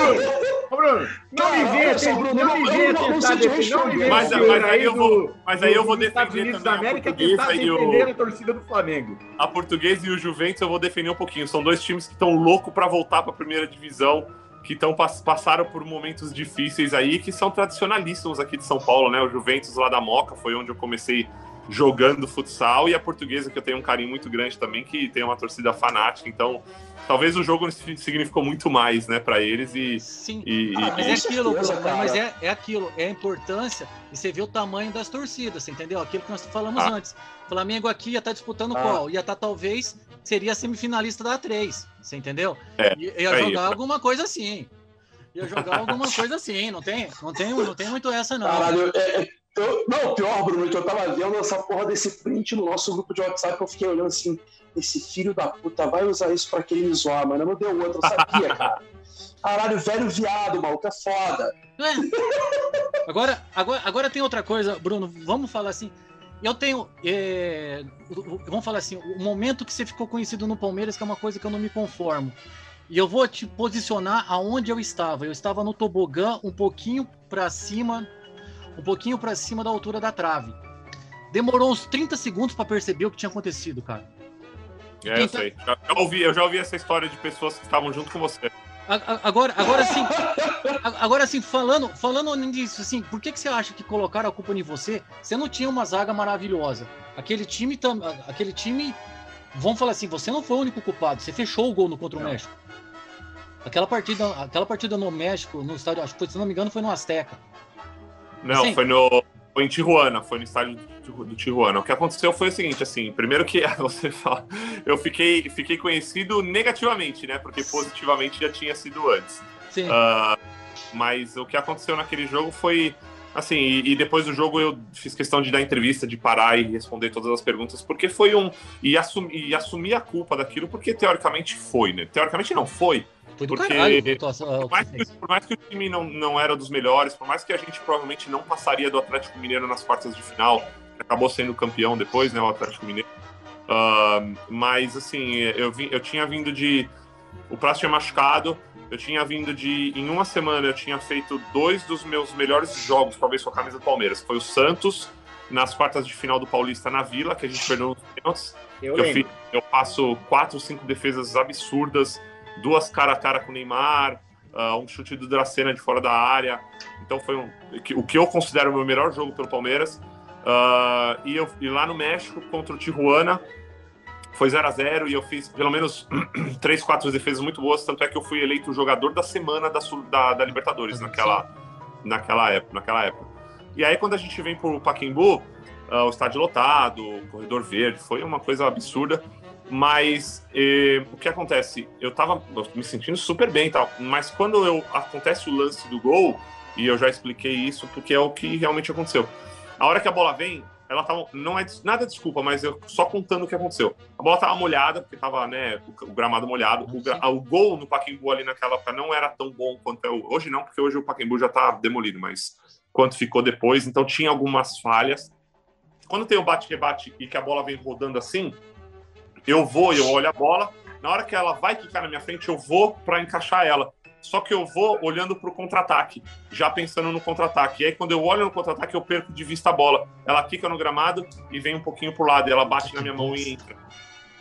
Ô, Bruno, não me venha, Bruno, não me venha tentar defender, me venha Mas- mas aí eu vou- mas aí eu vou defender Unidos da também a América portuguesa e o- a torcida do Flamengo. A Portuguesa e o Juventus eu vou defender um pouquinho. São dois times que estão loucos para voltar para a primeira divisão, que estão passaram por momentos difíceis aí, que são tradicionalíssimos aqui de São Paulo, né? O Juventus lá da Moca foi onde eu comecei jogando futsal e a Portuguesa que eu tenho um carinho muito grande também, que tem uma torcida fanática. Então, talvez o jogo significou muito mais, né, para eles e Sim. e, Ah, mas e- é aquilo, Bruno, mas é, é aquilo, é a importância e você vê o tamanho das torcidas, você entendeu? Aquilo que nós falamos Ah. antes. Flamengo aqui ia estar disputando Ah. qual? Ia estar talvez seria semifinalista da A3, você entendeu? É, ia aí. jogar alguma coisa assim. Ia jogar alguma coisa assim, não tem, não tem, não tem muito essa não. Caralho, é, é, eu- não, pior, Bruno, que eu tava vendo essa porra desse print no nosso grupo de WhatsApp, eu fiquei olhando assim, esse filho da puta vai usar isso pra querer me zoar, mas não deu outra, eu sabia, cara. Caralho, velho viado, maluco, é foda. É. Agora, agora, agora tem outra coisa, Bruno. Vamos falar assim. Eu tenho. é, vamos falar assim: o momento que você ficou conhecido no Palmeiras, que é uma coisa que eu não me conformo. E eu vou te posicionar aonde eu estava. Eu estava no tobogã, um pouquinho para cima, um pouquinho para cima da altura da trave. Demorou uns 30 segundos para perceber o que tinha acontecido, cara. é, eu sei. Já, já ouvi, eu já ouvi essa história de pessoas que estavam junto com você. Agora, agora sim, agora sim, falando, falando nisso, assim, por que, que você acha que colocaram a culpa em você? Você não tinha uma zaga maravilhosa. Aquele time, aquele time, vamos falar assim, você não foi o único culpado. Você fechou o gol no contra o Não. México. Aquela partida, aquela partida no México, no estádio, acho que foi, se não me engano, foi no Azteca. Não, Sim. foi no. Foi em Tijuana, foi no estádio do do Tijuana. O que aconteceu foi o seguinte, assim, primeiro que você fala, eu fiquei, fiquei conhecido negativamente, né? Porque positivamente já tinha sido antes. Sim. Ah, mas o que aconteceu naquele jogo foi assim, e, e depois do jogo eu fiz questão de dar entrevista, de parar e responder todas as perguntas, porque foi um. E, assumi, e assumir a culpa daquilo, porque teoricamente foi, né? Teoricamente não foi. Foi do porque- caralho. a atuação- a Por mais, que, por mais que o time não, não era dos melhores, por mais que a gente provavelmente não passaria do Atlético Mineiro nas quartas de final, que acabou sendo campeão depois, né, o Atlético Mineiro. Ah, mas, assim, eu, vim, eu tinha vindo de, o Prazo tinha machucado, eu tinha vindo de. Em uma semana eu tinha feito dois dos meus melhores jogos, talvez com a camisa do Palmeiras. Foi o Santos, nas quartas de final do Paulista na Vila, que a gente perdeu nos pênaltis. Eu, Eu, fiz- eu passo quatro, cinco defesas absurdas, duas cara a cara com o Neymar, ah, um chute do Dracena de fora da área. Então foi um- o que eu considero o meu melhor jogo pelo Palmeiras. Ah, e, eu, e lá no México, contra o Tijuana, foi 0 a 0 e eu fiz pelo menos três, quatro defesas muito boas. Tanto é que eu fui eleito o jogador da semana da, da, da Libertadores naquela, naquela, época, naquela época. E aí, quando a gente vem pro Pacaembu, ah, o estádio lotado, o corredor verde, foi uma coisa absurda. Mas eh, o que acontece? Eu tava me sentindo super bem e tal, mas quando eu, acontece o lance do gol, e eu já expliquei isso porque é o que realmente aconteceu. A hora que a bola vem, ela tava. Não é nada desculpa, mas eu só contando o que aconteceu. A bola tava molhada, porque tava, né, o, o gramado molhado. O, o gol no Pacaembu ali naquela época não era tão bom quanto é o, hoje, não, porque hoje o Pacaembu já tá demolido, mas quanto ficou depois, então tinha algumas falhas. Quando tem o bate-rebate e que a bola vem rodando assim, eu vou, eu olho a bola. Na hora que ela vai quicar na minha frente, eu vou para encaixar ela. Só que eu vou olhando para o contra-ataque, já pensando no contra-ataque. E aí, quando eu olho no contra-ataque, eu perco de vista a bola. Ela quica no gramado e vem um pouquinho pro lado, e ela bate na minha mão e entra.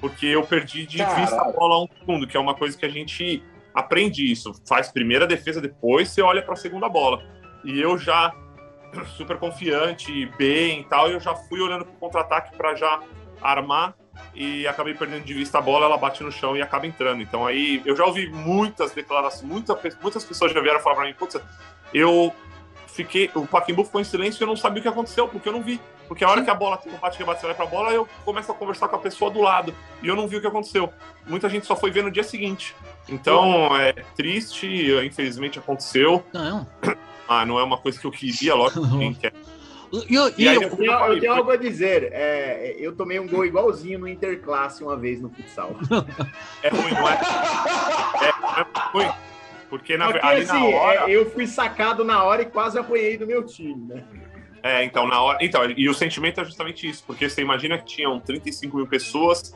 Porque eu perdi de Caralho. vista a bola um segundo, que é uma coisa que a gente aprende isso. Faz primeira defesa, depois você olha para a segunda bola. E eu já, super confiante, bem e tal, eu já fui olhando pro contra-ataque para já armar e acabei perdendo de vista a bola, ela bate no chão e acaba entrando. Então aí eu já ouvi muitas declarações, muita, muitas pessoas já vieram falar pra mim, putz, eu fiquei, o Pacaembu ficou em silêncio e eu não sabia o que aconteceu, porque eu não vi. Porque a hora que a bola um bate rebate, você vai pra bola, eu começo a conversar com a pessoa do lado e eu não vi o que aconteceu. Muita gente só foi ver no dia seguinte. Então é triste, infelizmente aconteceu. Não. Ah, não é uma coisa que eu queria, lógico, que ninguém quer. E, eu- e E eu- Eu tenho, eu tenho algo a dizer. É, eu tomei um gol igualzinho no Interclasse uma vez no futsal. É ruim, não é? É, é ruim. Porque na, Porque, ali assim, na hora. é, eu fui sacado na hora e quase apanhei do meu time, né? É, então, na hora. Então, e o sentimento é justamente isso, porque você imagina que tinham 35 mil pessoas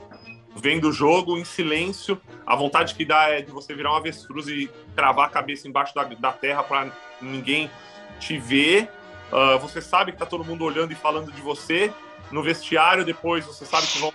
vendo o jogo em silêncio. A vontade que dá é de você virar um avestruz e cravar a cabeça embaixo da, da terra para ninguém te ver. Ah, você sabe que tá todo mundo olhando e falando de você. No vestiário, depois você sabe que vão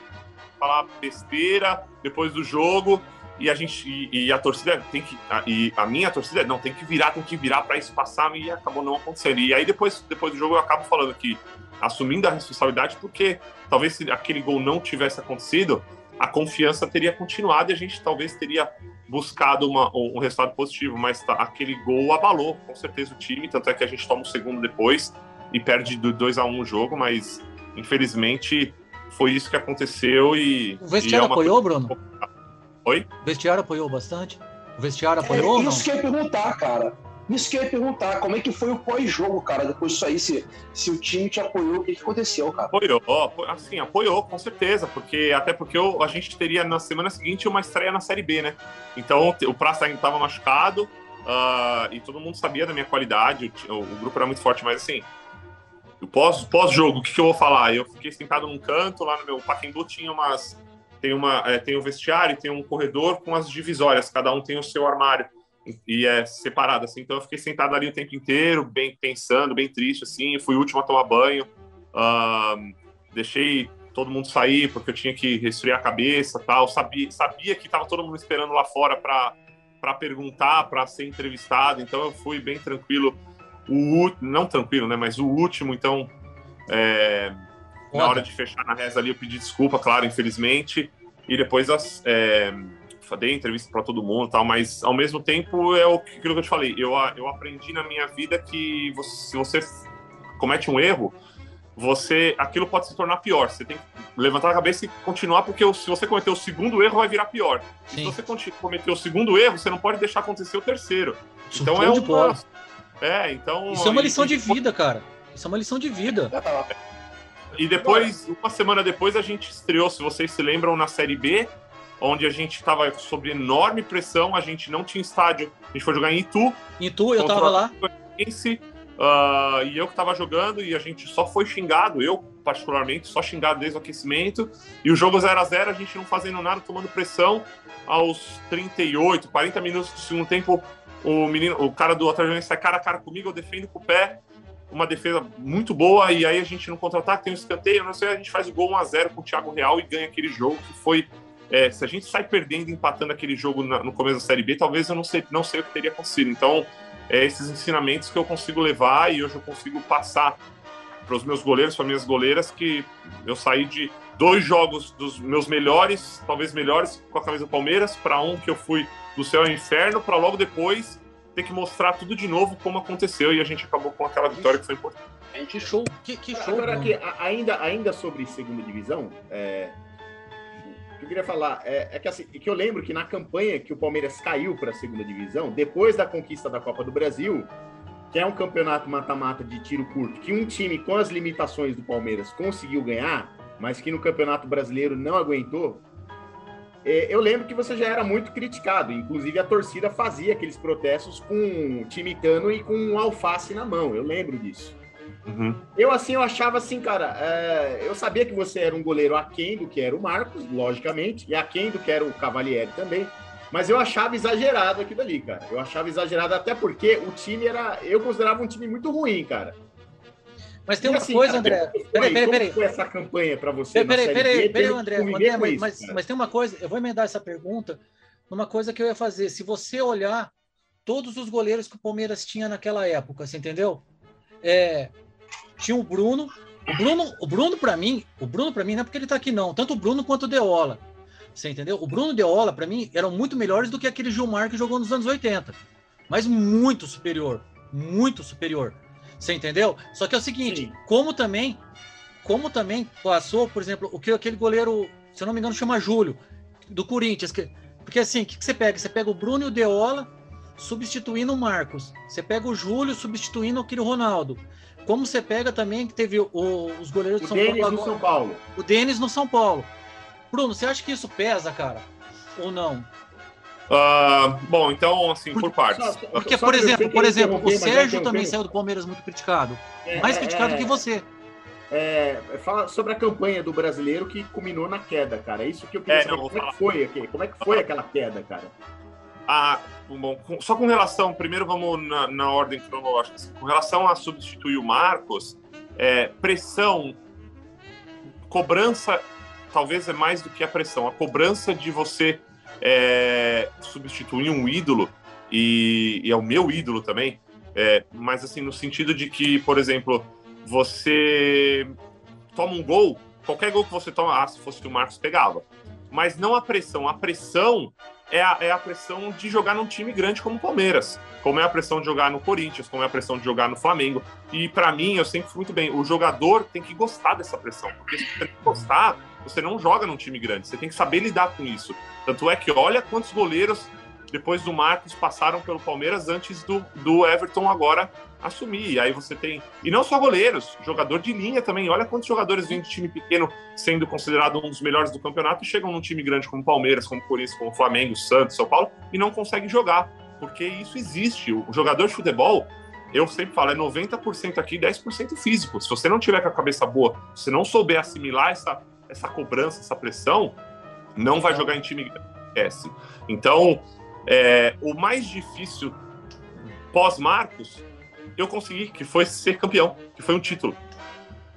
falar besteira depois do jogo. E a gente e, e a torcida tem que a, e a minha torcida não tem que virar, tem que virar para isso passar e acabou não acontecendo. E aí depois depois do jogo eu acabo falando que assumindo a responsabilidade porque talvez se aquele gol não tivesse acontecido, a confiança teria continuado e a gente talvez teria buscado uma, um um resultado positivo, mas tá- aquele gol abalou com certeza o time, tanto é que a gente toma o segundo depois e perde do 2 a 1 o jogo, mas infelizmente foi isso que aconteceu e o e vestiário é uma apoiou, Bruno? Oi? O vestiário apoiou bastante? O vestiário apoiou ou É, não? isso que eu ia perguntar, cara. Isso que eu ia perguntar, como é que foi o pós-jogo, cara? Depois disso aí, se, se o time te apoiou, o que, que aconteceu, cara? Apoiou, apo- assim, apoiou, com certeza, porque até porque eu- a gente teria na semana seguinte uma estreia na Série B, né? Então o Praça ainda estava machucado ah, e todo mundo sabia da minha qualidade, o, o- grupo era muito forte, mas assim, o pós- pós-jogo, o que, que eu vou falar? Eu fiquei sentado num canto, lá no meu Pacaembu tinha umas. Tem, uma, é, tem o vestiário, tem um corredor com as divisórias, cada um tem o seu armário e é separado, assim. Então eu fiquei sentado ali o tempo inteiro, bem pensando, bem triste, assim. Fui o último a tomar banho. Ahn, deixei todo mundo sair porque eu tinha que resfriar a cabeça tal. Sabia, sabia que estava todo mundo esperando lá fora para perguntar, para ser entrevistado. Então eu fui bem tranquilo. O, não tranquilo, né? Mas o último, então. é, na hora de fechar na reza ali, eu pedi desculpa, claro, infelizmente. E depois as, é, dei entrevista para todo mundo e tal, mas ao mesmo tempo é o que- aquilo que eu te falei. Eu, eu aprendi na minha vida que você- se você comete um erro, você aquilo pode se tornar pior. Você tem que levantar a cabeça e continuar, porque se você cometer o segundo erro, vai virar pior. E se Sim. você cometer o segundo erro, você não pode deixar acontecer o terceiro. Isso Então é bola. é, então Isso é uma lição e- de vida, cara. Isso é uma lição de vida. E depois, uma semana depois, a gente estreou, se vocês se lembram, na Série B, onde a gente estava sob enorme pressão, a gente não tinha estádio. A gente foi jogar em Itu, E tu, eu Contra- tava lá. Fluminense, ah, e eu que estava jogando, e a gente só foi xingado. Eu, particularmente, só xingado desde o aquecimento. E o jogo 0 a 0 a gente não fazendo nada, tomando pressão. Aos 38, 40 minutos do segundo tempo, o menino, o cara do Atlético sai cara a cara comigo, eu defendo com o pé, uma defesa muito boa, e aí a gente no contra-ataque tem um escanteio, não sei, a gente faz o gol 1x0 com o Thiago Real e ganha aquele jogo que foi. É, se a gente sai perdendo, empatando aquele jogo na, no começo da Série B, talvez eu não sei, não sei o que teria acontecido. Então, é esses ensinamentos que eu consigo levar e hoje eu consigo passar para os meus goleiros, para minhas goleiras, que eu saí de dois jogos dos meus melhores, talvez melhores, com a camisa do Palmeiras, para um que eu fui do céu ao inferno, para logo depois ter que mostrar tudo de novo como aconteceu e a gente acabou com aquela vitória que foi importante. Que show, que, que show. Agora, aqui, ainda, ainda sobre segunda divisão, é, que eu queria falar é, é que, assim, que eu lembro que na campanha que o Palmeiras caiu para a segunda divisão, depois da conquista da Copa do Brasil, que é um campeonato mata-mata de tiro curto, que um time com as limitações do Palmeiras conseguiu ganhar, mas que no Campeonato Brasileiro não aguentou, é, eu lembro que você já era muito criticado. Inclusive, a torcida fazia aqueles protestos com timitano e com um alface na mão. Eu lembro disso. Uhum. Eu, assim, eu achava assim, cara, é, eu sabia que você era um goleiro aquém do que era o Marcos, logicamente, e aquém do que era o Cavalieri também. Mas eu achava exagerado aquilo ali, cara. Eu achava exagerado até porque o time era. Eu considerava um time muito ruim, cara. Mas tem uma assim, coisa, André. Peraí, peraí, peraí. foi essa campanha para você? Peraí, peraí, peraí, André. André mas, isso, mas, mas, tem uma coisa, eu vou emendar essa pergunta numa coisa que eu ia fazer. Se você olhar todos os goleiros que o Palmeiras tinha naquela época, você entendeu? É, tinha o Bruno. O Bruno, o Bruno para mim, o Bruno para mim não é porque ele tá aqui não, tanto o Bruno quanto o Deola. Você entendeu? O Bruno Deola para mim eram muito melhores do que aquele Gilmar que jogou nos anos 80. Mas muito superior, muito superior. Você entendeu? Só que é o seguinte, Sim. como também, como também passou, por exemplo, o que aquele goleiro, se eu não me engano, chama Júlio, do Corinthians, que, porque assim, o que, que você pega? Você pega o Bruno e o Deola substituindo o Marcos. Você pega o Júlio substituindo aquele Ronaldo. Como você pega também que teve o, os goleiros do São Paulo, no São Paulo. O Denis no São Paulo. Bruno, você acha que isso pesa, cara? Ou não? Uh, bom, então, assim, por partes. Porque, por exemplo, por exemplo, o Sérgio também saiu do Palmeiras muito criticado. É, mais criticado é, que você. É, fala sobre a campanha do brasileiro que culminou na queda, cara. É isso que eu queria é, saber. Não, como é que foi aqui? Como é que foi aquela queda, cara? Ah, bom, só com relação, primeiro vamos na, na ordem cronológica. Assim, com relação a substituir o Marcos, é, pressão, cobrança, talvez é mais do que a pressão. A cobrança de você é, substituir um ídolo, e, e, é o meu ídolo também, é, mas assim, no sentido de que, por exemplo, você toma um gol, qualquer gol que você toma, ah, se fosse o Marcos, pegava. Mas não a pressão. A pressão é a, é a pressão de jogar num time grande como o Palmeiras, como é a pressão de jogar no Corinthians, como é a pressão de jogar no Flamengo. E para mim, eu sempre fui muito bem, o jogador tem que gostar dessa pressão, porque se você não gostar, você não joga num time grande, você tem que saber lidar com isso. Tanto é que olha quantos goleiros, depois do Marcos, passaram pelo Palmeiras antes do, do Everton agora assumir. E aí você tem. E não só goleiros, jogador de linha também. Olha quantos jogadores vêm de time pequeno sendo considerado um dos melhores do campeonato e chegam num time grande como Palmeiras, como Corinthians, como Flamengo, Santos, São Paulo e não conseguem jogar. Porque isso existe. O jogador de futebol, eu sempre falo, é 90% aqui, 10% físico. Se você não tiver com a cabeça boa, se não souber assimilar essa, essa cobrança, essa pressão, não vai jogar em time S. Então, é, o mais difícil pós-Marcos, eu consegui, que foi ser campeão, que foi um título.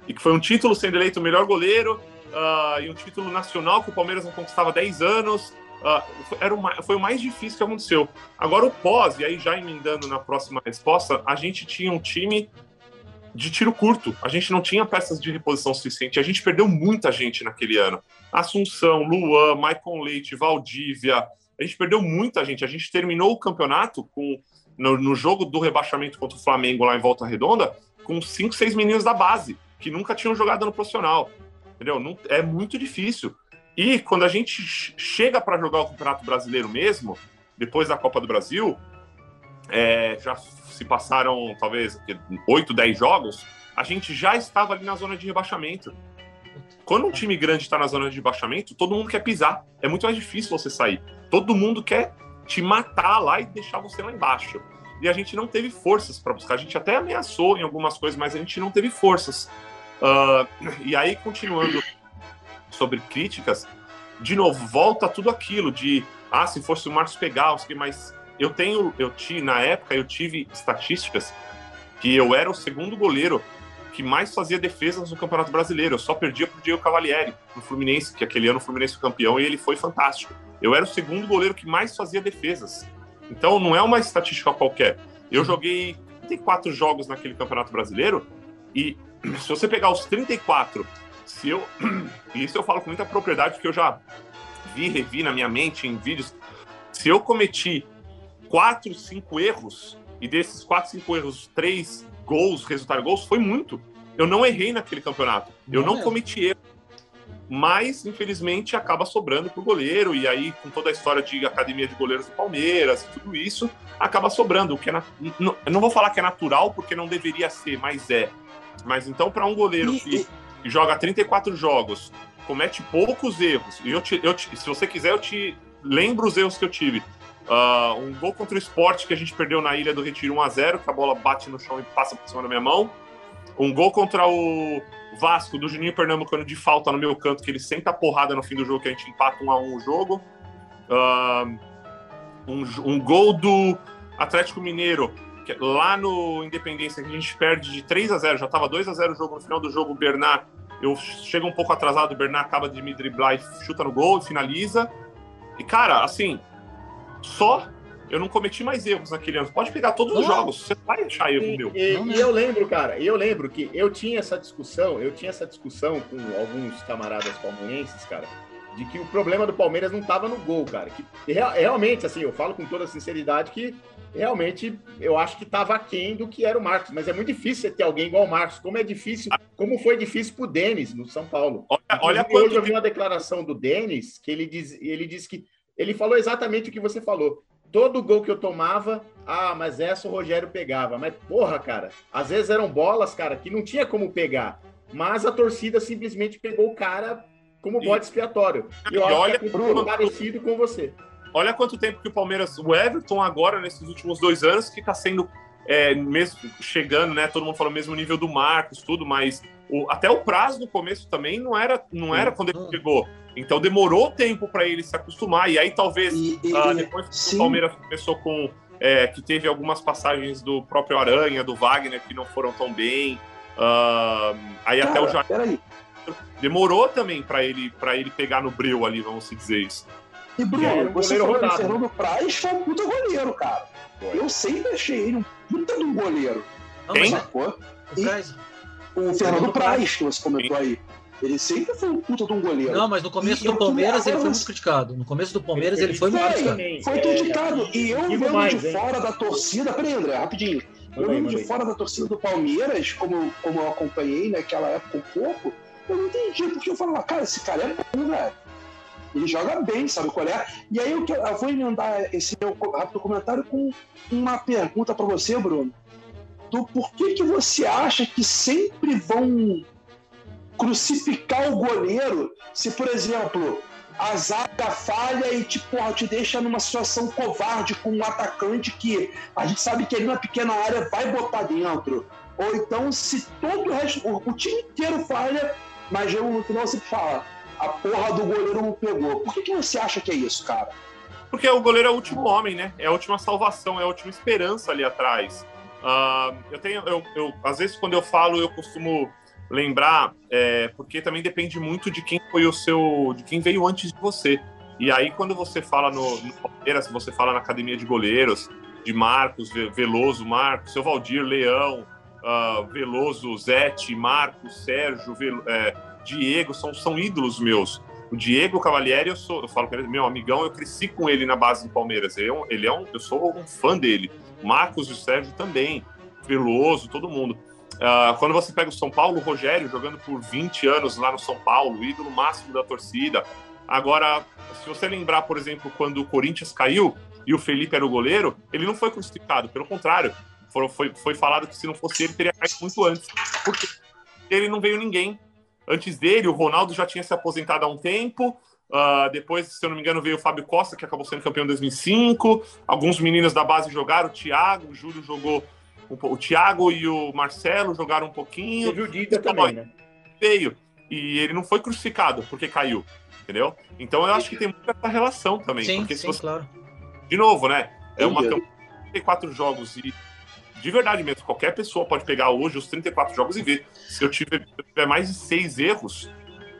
E que foi um título sendo eleito o melhor goleiro, uh, e um título nacional que o Palmeiras não conquistava há 10 anos. Uh, era o, foi o mais difícil que aconteceu. Agora, o pós, e aí já emendando na próxima resposta, a gente tinha um time de tiro curto. A gente não tinha peças de reposição suficiente. A gente perdeu muita gente naquele ano. Assunção, Luan, Maicon Leite, Valdívia. A gente perdeu muita gente. A gente terminou o campeonato com no, no jogo do rebaixamento contra o Flamengo lá em Volta Redonda com cinco, seis meninos da base que nunca tinham jogado no profissional. Entendeu? Não, é muito difícil. E quando a gente chega para jogar o Campeonato Brasileiro mesmo, depois da Copa do Brasil, é, já se passaram talvez 8, 10 jogos, a gente já estava ali na zona de rebaixamento. Quando um time grande está na zona de rebaixamento, todo mundo quer pisar. É muito mais difícil você sair. Todo mundo quer te matar lá e deixar você lá embaixo. E a gente não teve forças para buscar. A gente até ameaçou em algumas coisas, mas a gente não teve forças. Uh, e aí, continuando sobre críticas, de novo, volta tudo aquilo de, ah, se fosse o Marcos Pegal, mas eu tenho, eu tive, na época, eu tive estatísticas que eu era o segundo goleiro que mais fazia defesas no Campeonato Brasileiro. Eu só perdia pro Diego Cavalieri, no Fluminense, que aquele ano o Fluminense foi campeão e ele foi fantástico. Eu era o segundo goleiro que mais fazia defesas. Então não é uma estatística qualquer. Eu joguei 34 jogos naquele Campeonato Brasileiro e se você pegar os 34, se eu. E isso eu falo com muita propriedade, porque eu já vi, revi na minha mente em vídeos. Se eu cometi 4, 5 erros, e desses 4, 5 erros, 3 gols, resultaram gols, foi muito. Eu não errei naquele campeonato. Eu não, não cometi erro. Mas, infelizmente, acaba sobrando pro goleiro. E aí, com toda a história de academia de goleiros do Palmeiras, tudo isso, acaba sobrando. O que é na... Eu não vou falar que é natural, porque não deveria ser, mas é. Mas então, para um goleiro e, que e... joga 34 jogos, comete poucos erros, e eu, te, eu te, se você quiser, eu te lembro os erros que eu tive. Uh, um gol contra o esporte que a gente perdeu na Ilha do Retiro 1x0, que a bola bate no chão e passa por cima da minha mão. Um gol contra o Vasco, do Juninho Pernambucano de falta no meu canto, que ele senta a porrada no fim do jogo, que a gente empata 1x1 o jogo. Uh, um, um gol do Atlético Mineiro, lá no Independência, que a gente perde de 3 a 0 já estava 2 a 0 o jogo, no final do jogo o Bernard, eu chego um pouco atrasado, o Bernard acaba de me driblar e chuta no gol e finaliza. E cara, assim, só eu não cometi mais erros naquele ano. Pode pegar todos os jogos, você vai achar erro e, meu. E, e, eu lembro, cara, eu lembro que eu tinha essa discussão, eu tinha essa discussão com alguns camaradas palmeirenses, cara, de que o problema do Palmeiras não estava no gol, cara. Que realmente, assim, eu falo com toda sinceridade que realmente eu acho que estava aquém do que era o Marcos, mas é muito difícil ter alguém igual o Marcos. Como é difícil, como foi difícil para o Denis no São Paulo. Olha, olha hoje eu vi uma declaração do Denis que ele diz, ele disse que ele falou exatamente o que você falou. Todo gol que eu tomava, ah, mas essa o Rogério pegava. Mas porra, cara, às vezes eram bolas, cara, que não tinha como pegar. Mas a torcida simplesmente pegou o cara como bode expiatório. E eu e acho olha, que é Bruno, parecido com você. Olha quanto tempo que o Palmeiras, o Everton agora, nesses últimos dois anos, está sendo é, mesmo chegando, né? Todo mundo fala o mesmo nível do Marcos, tudo, mas o, até o prazo no começo também não era, não era quando ele chegou. Então demorou tempo para ele se acostumar. E aí talvez e, e, uh, depois que sim. o Palmeiras começou com é, que teve algumas passagens do próprio Aranha, do Wagner que não foram tão bem. Uh, aí Cara, até o Jair demorou também para ele para ele pegar no breu ali, vamos dizer isso. E Bruno, você falou que o Fernando Praz foi um puta goleiro, cara. Foi. Eu sempre achei ele um puta de um goleiro. Quem? Sacou? o Fernando Praz, que você comentou aí. Ele sempre foi um puta de um goleiro. Não, mas no começo e do Palmeiras ele foi muito criticado. No começo do Palmeiras ele, ele foi, muito criticado. Foi criticado. E eu vendo mais, de hein? fora da torcida. Peraí, André, rapidinho. Eu vendo de fora da torcida do Palmeiras, como, como eu acompanhei naquela época um pouco, eu não entendi, porque eu falava, cara, esse cara é bom, velho. Ele joga bem, sabe qual é? E aí eu, eu vou emendar esse meu rápido comentário com uma pergunta para você, Bruno. Do por que, você acha que sempre vão crucificar o goleiro se, por exemplo, a zaga falha e te, porra, te deixa numa situação covarde com um atacante que a gente sabe que ele na pequena área vai botar dentro. Ou então, se todo o resto, o, o time inteiro falha, mas no final você fala, a porra do goleiro não pegou. Por que, que você acha que é isso, cara? Porque o goleiro é o último homem, né? É a última salvação, é a última esperança ali atrás. Uh, eu tenho, eu, eu, às vezes quando eu falo, eu costumo lembrar, é, porque também depende muito de quem foi o seu, de quem veio antes de você. E aí quando você fala no, no Palmeiras, você fala na academia de goleiros, de Marcos, Veloso, Marcos, seu Valdir, Leão, uh, Veloso, Zete, Marcos, Sérgio, Vel, é, Diego, são, são ídolos meus. O Diego Cavalieri, eu sou, eu falo com ele, meu amigão, eu cresci com ele na base do Palmeiras. Ele é um, ele é um eu sou um fã dele. Marcos e Sérgio também. Veloso, todo mundo. Uh, quando você pega o São Paulo, o Rogério jogando por 20 anos lá no São Paulo, ídolo máximo da torcida. Agora, se você lembrar, por exemplo, quando o Corinthians caiu e o Felipe era o goleiro, ele não foi crucificado, pelo contrário, foi, foi, foi falado que se não fosse ele, teria caído muito antes. Porque ele não veio ninguém. Antes dele, o Ronaldo já tinha se aposentado há um tempo. Uh, depois, se eu não me engano, veio o Fábio Costa, que acabou sendo campeão em 2005. Alguns meninos da base jogaram. O Thiago, o Júlio jogou. O, o Thiago e o Marcelo jogaram um pouquinho. Teve o Dida também, né? veio. E ele não foi crucificado porque caiu, entendeu? Então eu acho que tem muita essa relação também. Sim, porque sim, se você, claro. de novo, né? É uma campanha de 34 jogos e de verdade mesmo, qualquer pessoa pode pegar hoje os 34 jogos e ver. Se eu tiver, se eu tiver mais de seis erros,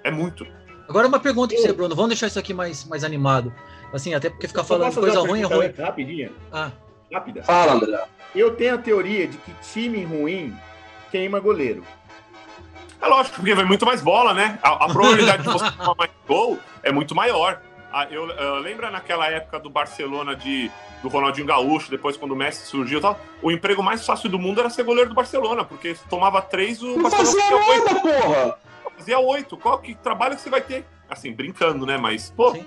é muito. Agora uma pergunta pra você, Bruno. Vamos deixar isso aqui mais, mais animado. Assim, até porque ficar falando coisa ruim é ruim. Rapidinha, Ah, rápida. Fala, André. Eu tenho a teoria de que time ruim queima goleiro. É lógico, porque vai muito mais bola, né? A, a probabilidade de você tomar mais gol é muito maior. Ah, eu, eu lembra naquela época do Barcelona de do Ronaldinho Gaúcho, depois quando o Messi surgiu e tal, o emprego mais fácil do mundo era ser goleiro do Barcelona, porque se tomava três, o Não Barcelona fazia fazia oito. nada, porra! Fazia oito. Qual que trabalho que você vai ter? Assim, brincando, né? Mas, pô, sim.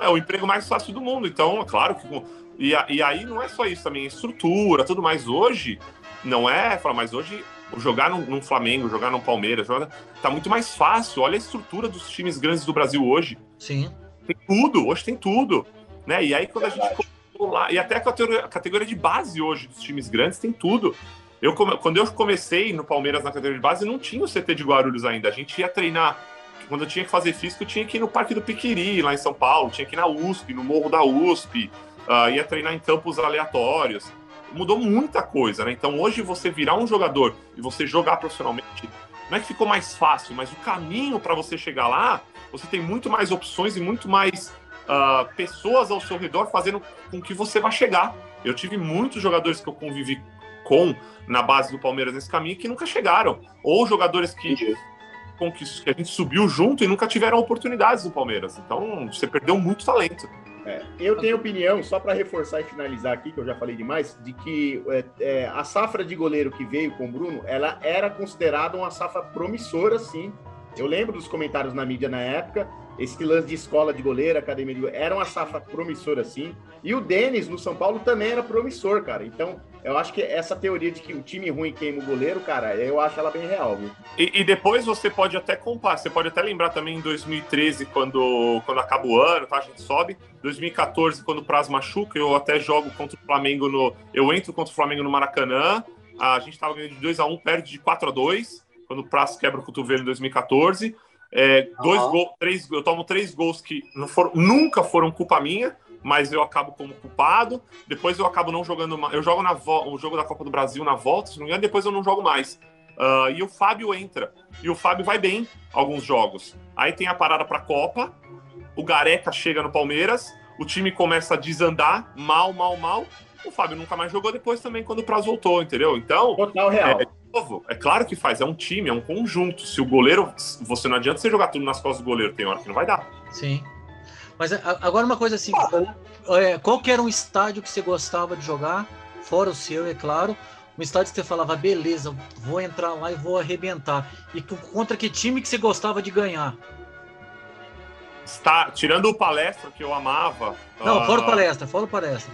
é o emprego mais fácil do mundo. Então, é claro que. E, e aí não é só isso também, é estrutura, tudo mais. Hoje, não é. Fala, mas hoje, jogar num, num Flamengo, jogar num Palmeiras, jogar, tá muito mais fácil. Olha a estrutura dos times grandes do Brasil hoje. Sim. Tem tudo, hoje tem tudo. Né? E aí, quando a gente colocou lá. E até a categoria, a categoria de base hoje dos times grandes tem tudo. Eu, quando eu comecei no Palmeiras na categoria de base, não tinha o CT de Guarulhos ainda. A gente ia treinar. Quando eu tinha que fazer físico, eu tinha que ir no Parque do Piquiri, lá em São Paulo, tinha que ir na USP, no Morro da USP, ah, ia treinar em campos aleatórios. Mudou muita coisa, né? Então hoje você virar um jogador e você jogar profissionalmente, não é que ficou mais fácil, mas o caminho para você chegar lá, você tem muito mais opções e muito mais ah, pessoas ao seu redor fazendo com que você vá chegar. Eu tive muitos jogadores que eu convivi com na base do Palmeiras nesse caminho que nunca chegaram. Ou jogadores que, com que, que a gente subiu junto e nunca tiveram oportunidades no Palmeiras. Então você perdeu muito talento. É, eu tenho opinião, só para reforçar e finalizar aqui, que eu já falei demais, de que é, é, a safra de goleiro que veio com o Bruno, ela era considerada uma safra promissora, sim. Eu lembro dos comentários na mídia na época, esse lance de escola de goleiro, academia de goleiro, era uma safra promissora, sim. E o Denis, no São Paulo, também era promissor, cara. Então, eu acho que essa teoria de que o time ruim queima o goleiro, cara, eu acho ela bem real, viu? E, e depois você pode até comparar, você pode até lembrar também em 2013, quando, quando acaba o ano, tá? A gente sobe. 2014, quando o Praz machuca, eu até jogo contra o Flamengo no. Eu entro contra o Flamengo no Maracanã. A gente tava ganhando de 2x1, perde de 4x2, quando o Praz quebra o cotovelo em 2014. É, dois Aham. gols, três, eu tomo três gols que não foram, nunca foram culpa minha, mas eu acabo como culpado. Depois eu acabo não jogando mais. Eu jogo na vo- o jogo da Copa do Brasil na volta, se não me engano, depois eu não jogo mais. Ah, e o Fábio entra. E o Fábio vai bem alguns jogos. Aí tem a parada pra Copa. O Gareca chega no Palmeiras. O time começa a desandar, mal, mal, mal. O Fábio nunca mais jogou depois também, quando o Praz voltou, entendeu? Então, Total real. É, novo, é claro que faz, é um time, é um conjunto. Se o goleiro, você não adianta você jogar tudo nas costas do goleiro, tem hora que não vai dar. Sim. Mas a- agora uma coisa assim, né? é, qual que era um estádio que você gostava de jogar, fora o seu, é claro, um estádio que você falava, beleza, vou entrar lá e vou arrebentar. E co- contra que time que você gostava de ganhar? Está, tirando o palestra que eu amava. Não, ah, fora o palestra, fora o palestra.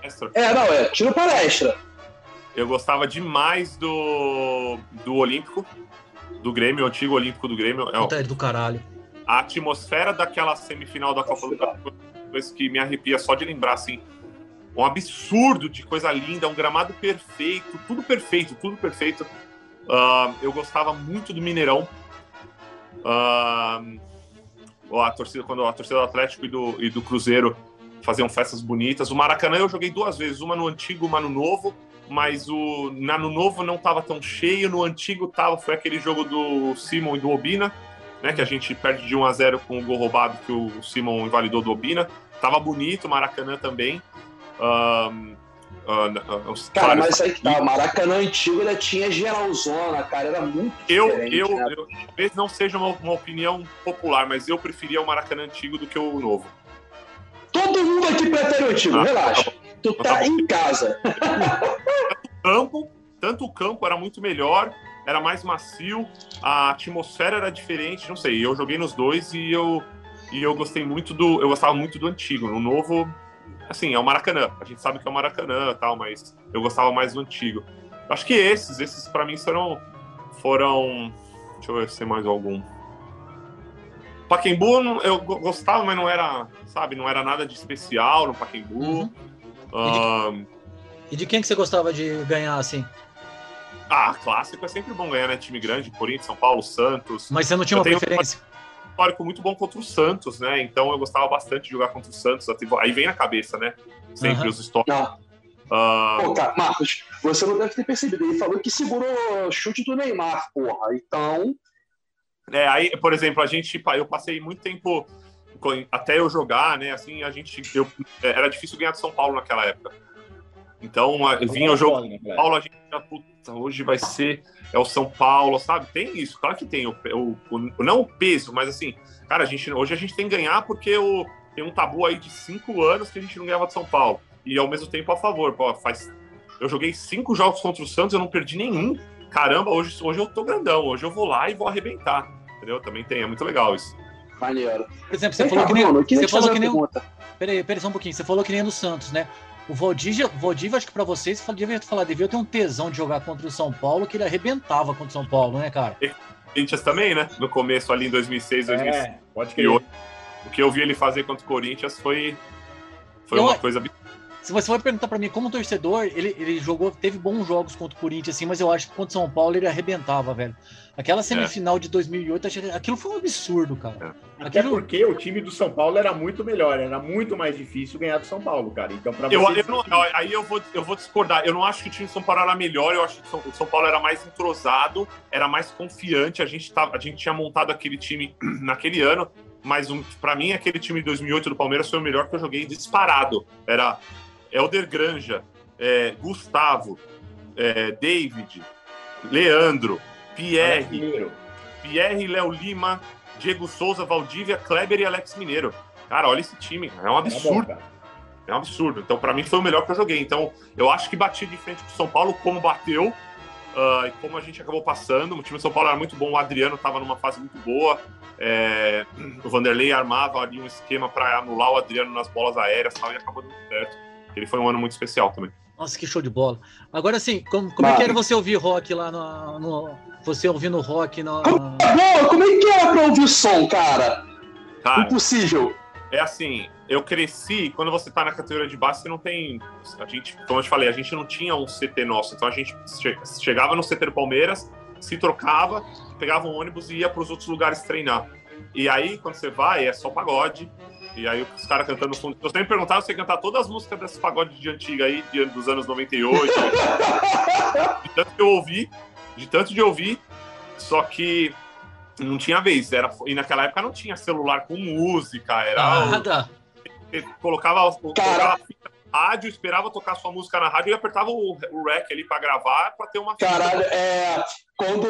palestra, É, não, é. Tira palestra. Eu gostava demais do, do Olímpico, do Grêmio, o antigo Olímpico do Grêmio. É, Puta, é do caralho. a atmosfera daquela semifinal da Copa do Brasil, uma coisa que me arrepia só de lembrar, assim. Um absurdo de coisa linda, um gramado perfeito, tudo perfeito, tudo perfeito. Ah, eu gostava muito do Mineirão. Ó, a torcida, quando a torcida do Atlético e do, e do Cruzeiro faziam festas bonitas. O Maracanã eu joguei duas vezes, uma no antigo, uma no novo, mas o na, no novo não estava tão cheio, no antigo tava, foi aquele jogo do Simon e do Obina, né, que a gente perde de 1 a 0 com o gol roubado que o Simon invalidou do Obina. Tava bonito, o Maracanã também. Ah, ah, os- Cara, mas aí que tá. O Maracanã antigo ele tinha geralzona, cara. Era muito eu, eu, né? eu- talvez não seja uma, uma opinião popular, mas eu preferia o Maracanã antigo do que o novo. Todo mundo aqui prefere o antigo, Ah, relaxa. Tu Tá em casa. campo, tanto o campo era muito melhor, era mais macio, a atmosfera era diferente, não sei, eu joguei nos dois e eu e eu gostei muito do, eu gostava muito do antigo, no novo, assim, é o Maracanã, a gente sabe que é o Maracanã, tal, mas eu gostava mais do antigo. Acho que esses, esses para mim foram foram, deixa eu ver se tem mais algum. Pacaembu não- eu go- gostava, mas não era, sabe, não era nada de especial no Pacaembu. Uhum. E de quem que você gostava de ganhar assim? Ah, clássico é sempre bom ganhar, né? Time grande, Corinthians, São Paulo, Santos. Mas você não tinha Eu uma preferência? Um histórico muito bom contra o Santos, né? Então eu gostava bastante de jogar contra o Santos. Aí vem na cabeça, né? Sempre Aham. os históricos. Ah, Pô, cara, Marcos, você não deve ter percebido. Ele falou que segurou o chute do Neymar, porra. Então, É, aí, por exemplo, a gente, eu passei muito tempo até eu jogar, né? Assim, a gente, eu, era difícil ganhar de São Paulo naquela época. Então, a- vinha o jogo Foda, né, São Paulo, a gente já, puta, hoje vai ser é o São Paulo, sabe? Tem isso, claro que tem o, o- o- não o peso, mas assim, cara, a gente hoje a gente tem que ganhar porque o, tem um tabu aí de cinco anos que a gente não ganhava de São Paulo e ao mesmo tempo a favor. Pô, faz, eu joguei cinco jogos contra o Santos, eu não perdi nenhum. Caramba, hoje, hoje eu tô grandão, hoje eu vou lá e vou arrebentar. Entendeu? Também tem, é muito legal isso. Maneiro. Por exemplo, você Vem falou que nem, você falou que nem pergunta. Peraí, peraí só um pouquinho. Você falou que nem no Santos, né? O Valdívia, Valdívia acho que pra vocês, devia falar, devia ter um tesão de jogar contra o São Paulo, que ele arrebentava contra o São Paulo, né, cara? Corinthians também, né? No começo ali em 2006, 2007. É, pode E crer. o que eu vi ele fazer contra o Corinthians foi, foi Eu- uma coisa absurda. Se você for perguntar pra mim, como torcedor, ele, ele jogou, teve bons jogos contra o Corinthians, assim, mas eu acho que contra o São Paulo ele arrebentava, velho. Aquela semifinal de 2008, achei- aquilo foi um absurdo, cara. Até Aquilo- porque o time do São Paulo era muito melhor, era muito mais difícil ganhar do São Paulo, cara. Então, pra Eu, eu não- aí eu vou, eu vou discordar. Eu não acho que o time de São Paulo era melhor. Eu acho que o São, o São Paulo era mais entrosado, era mais confiante. A gente, tava, a gente tinha montado aquele time naquele ano. Mas um, para mim, aquele time de 2008 do Palmeiras foi o melhor que eu joguei disparado. Era Helder Granja, é, Gustavo, é, David, Leandro, Pierre. Pierre, Léo Lima, Diego Souza, Valdívia, Kleber e Alex Mineiro. Cara, olha esse time. É um bom, absurdo. É um absurdo. Então, pra mim, foi o melhor que eu joguei. Então, eu acho que bati de frente com o São Paulo, como bateu, ah, e como a gente acabou passando. O time do São Paulo era muito bom, o Adriano estava numa fase muito boa. É, o Vanderlei armava ali um esquema para anular o Adriano nas bolas aéreas tal, e acabou dando certo. Ele foi um ano muito especial também. Nossa, que show de bola. Agora, assim, como, como é que era você ouvir rock lá no. no- você ouvindo rock na. Pô, como é que era pra ouvir som, cara? Cara, Impossível. é assim, eu cresci, quando você tá na categoria de base, você não tem. A gente, como eu te falei, a gente não tinha um CT nosso. Então a gente che- chegava no CT do Palmeiras, se trocava, pegava um ônibus e ia para os outros lugares treinar. E aí, quando você vai, é só pagode. E aí os caras cantando no fundo. Se você me perguntar, você cantar todas as músicas desses pagodes de antiga aí, de- dos anos 98. de tanto que eu ouvi, de tanto de ouvir, só que não tinha vez. Era, e naquela época não tinha celular com música, era. Nada. Você colocava, colocava a fita no rádio, esperava tocar sua música na rádio e apertava o, o rec ali pra gravar pra ter uma. Caralho, é. Quando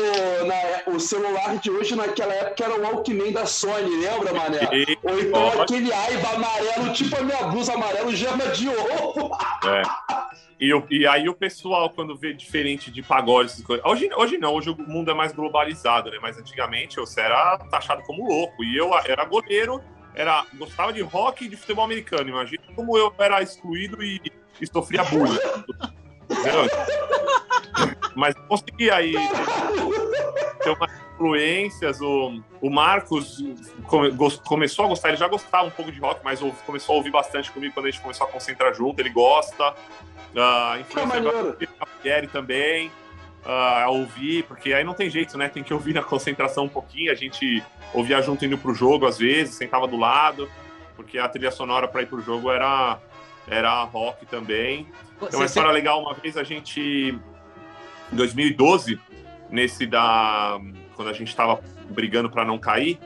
na- o celular de hoje, naquela época, era o Walkman da Sony, lembra, mané? E- Ou então Pode. aquele aiba amarelo, tipo a minha blusa amarelo, gema de ovo. E, o- e aí o pessoal, quando vê diferente de pagode, essas coisas- hoje, hoje não, hoje o mundo é mais globalizado, né? Mas antigamente você era taxado como louco. E eu era goleiro, era, gostava de rock e de futebol americano. Imagina como eu era excluído e, e sofria bullying. Mas consegui aí ter umas influências. O, o Marcos come- gos- começou a gostar, ele já gostava um pouco de rock, mas ouve- começou a ouvir bastante comigo quando a gente começou a concentrar junto. Ele gosta. Uh, Que influenciei maneiro. bastante a Pierre também a ouvir, porque aí não tem jeito, né? Tem que ouvir na concentração um pouquinho. A gente ouvia junto indo pro jogo às vezes, sentava do lado, porque a trilha sonora para ir pro jogo era, era rock também. Tem uma história legal, uma vez a gente, em 2012, nesse da. Quando a gente estava brigando para não cair,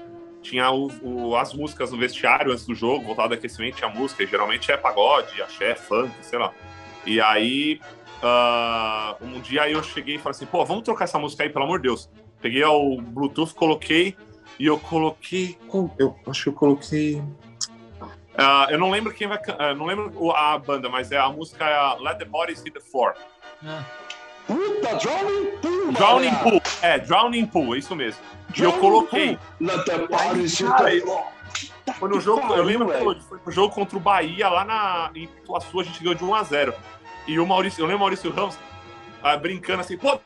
tinha o, o- as músicas no vestiário antes do jogo, voltado ao aquecimento, tinha música, e geralmente é pagode, axé, funk, sei lá. E aí, ah, um dia eu cheguei e falei assim, pô, vamos trocar essa música aí, pelo amor de Deus. Peguei o Bluetooth, coloquei, e eu coloquei. Eu acho que eu coloquei. Ah, eu não lembro quem vai. ah, não lembro a banda, mas é a música é Let the Bodies Hit the Floor. Ah, Puta, Drowning Pool, Drowning. Pool. É, Drowning Pool, é isso mesmo. E eu Drowning coloquei. Pool. Let the bodies Cara, the floor. Foi no jogo, eu lembro que foi, no jogo contra o Bahia lá na, em Ituaçu, a gente ganhou de 1 a 0 E o Maurício, eu lembro o Maurício Ramos ah, brincando assim, pô.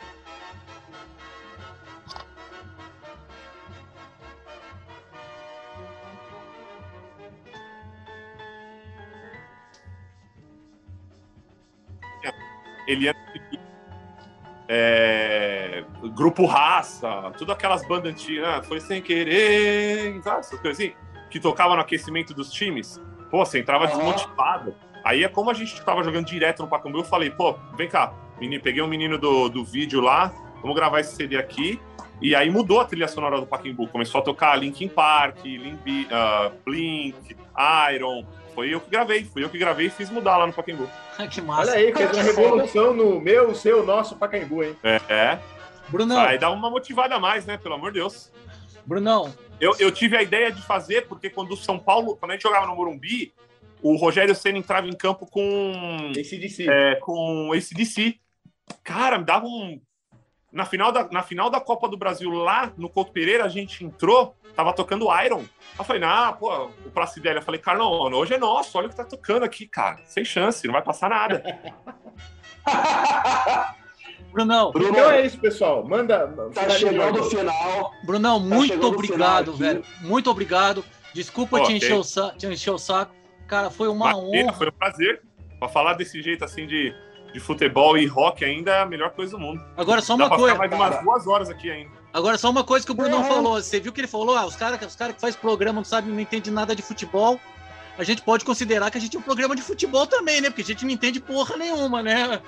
Ele ia é, Grupo Raça, tudo aquelas bandas antigas, né? foi sem querer, sabe? Essas coisas assim, que tocavam no aquecimento dos times. Pô, você entrava Aham. desmotivado. Aí é como a gente tava jogando direto no Pacaembu, eu falei, pô, vem cá, menino, peguei um menino do, do vídeo lá, vamos gravar esse CD aqui. E aí mudou a trilha sonora do Pacaembu, começou a tocar Linkin Park, Limbi, uh, Blink, Iron. Foi eu que gravei, fui eu que gravei e fiz mudar lá no Pacaembu. que massa. Olha aí, fez uma revolução no meu, seu, nosso Pacaembu, hein? É, é. Brunão, Aí dá uma motivada a mais, né? Pelo amor de Deus. Brunão, Eu, eu tive a ideia de fazer, porque quando o São Paulo, quando a gente jogava no Morumbi, o Rogério Senna entrava em campo com, si. é, com esse DC. Cara, me dava um. Na final, da, na final da Copa do Brasil, lá no Couto Pereira, a gente entrou, tava tocando Iron. Eu falei, nah, pô, o Placidelli. Eu falei, Carlão, hoje é nosso, olha o que tá tocando aqui, cara. Sem chance, não vai passar nada. Brunão, Bruno, Então é isso, pessoal. Manda. tá chegando o final. Brunão, Tá muito o obrigado, velho. Muito obrigado. Desculpa te, Ok. encher o te encher o saco. Cara, foi uma honra. Foi um prazer. Pra falar desse jeito assim de, de futebol e rock ainda é a melhor coisa do mundo. Agora só Dá uma pra coisa. ficar mais umas duas horas aqui ainda. Agora só uma coisa que o Brunão Uhum. falou. Você viu que ele falou? Ah, os caras os cara que faz programa não sabem, não entende nada de futebol. A gente pode considerar que a gente é um programa de futebol também, né? Porque a gente não entende porra nenhuma, né?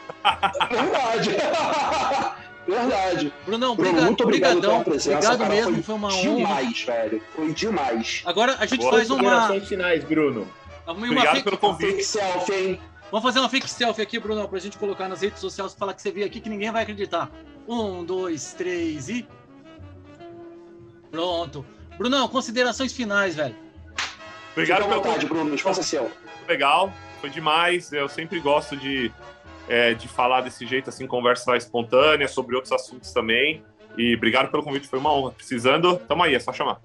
Verdade. Verdade. Brunão, Bruno, obrigado, muito obrigado brigadão. presença. Obrigado cara, mesmo, foi foi uma honra. demais, velho. Foi demais. Agora a gente Boa. faz uma, finais, Bruno. Uma Obrigado fake- pelo convite. Fake selfie, hein? Vamos fazer uma fake selfie aqui, Brunão, pra gente colocar nas redes sociais e falar que você veio aqui que ninguém vai acreditar. Um, dois, três e. Pronto. Brunão, considerações finais, velho. Obrigado pelo vontade. Bruno. Espaço é seu. legal, foi demais. Eu sempre gosto de, é, de falar desse jeito, assim, conversa espontânea sobre outros assuntos também. E obrigado pelo convite, foi uma honra. Precisando, tamo aí, é só chamar.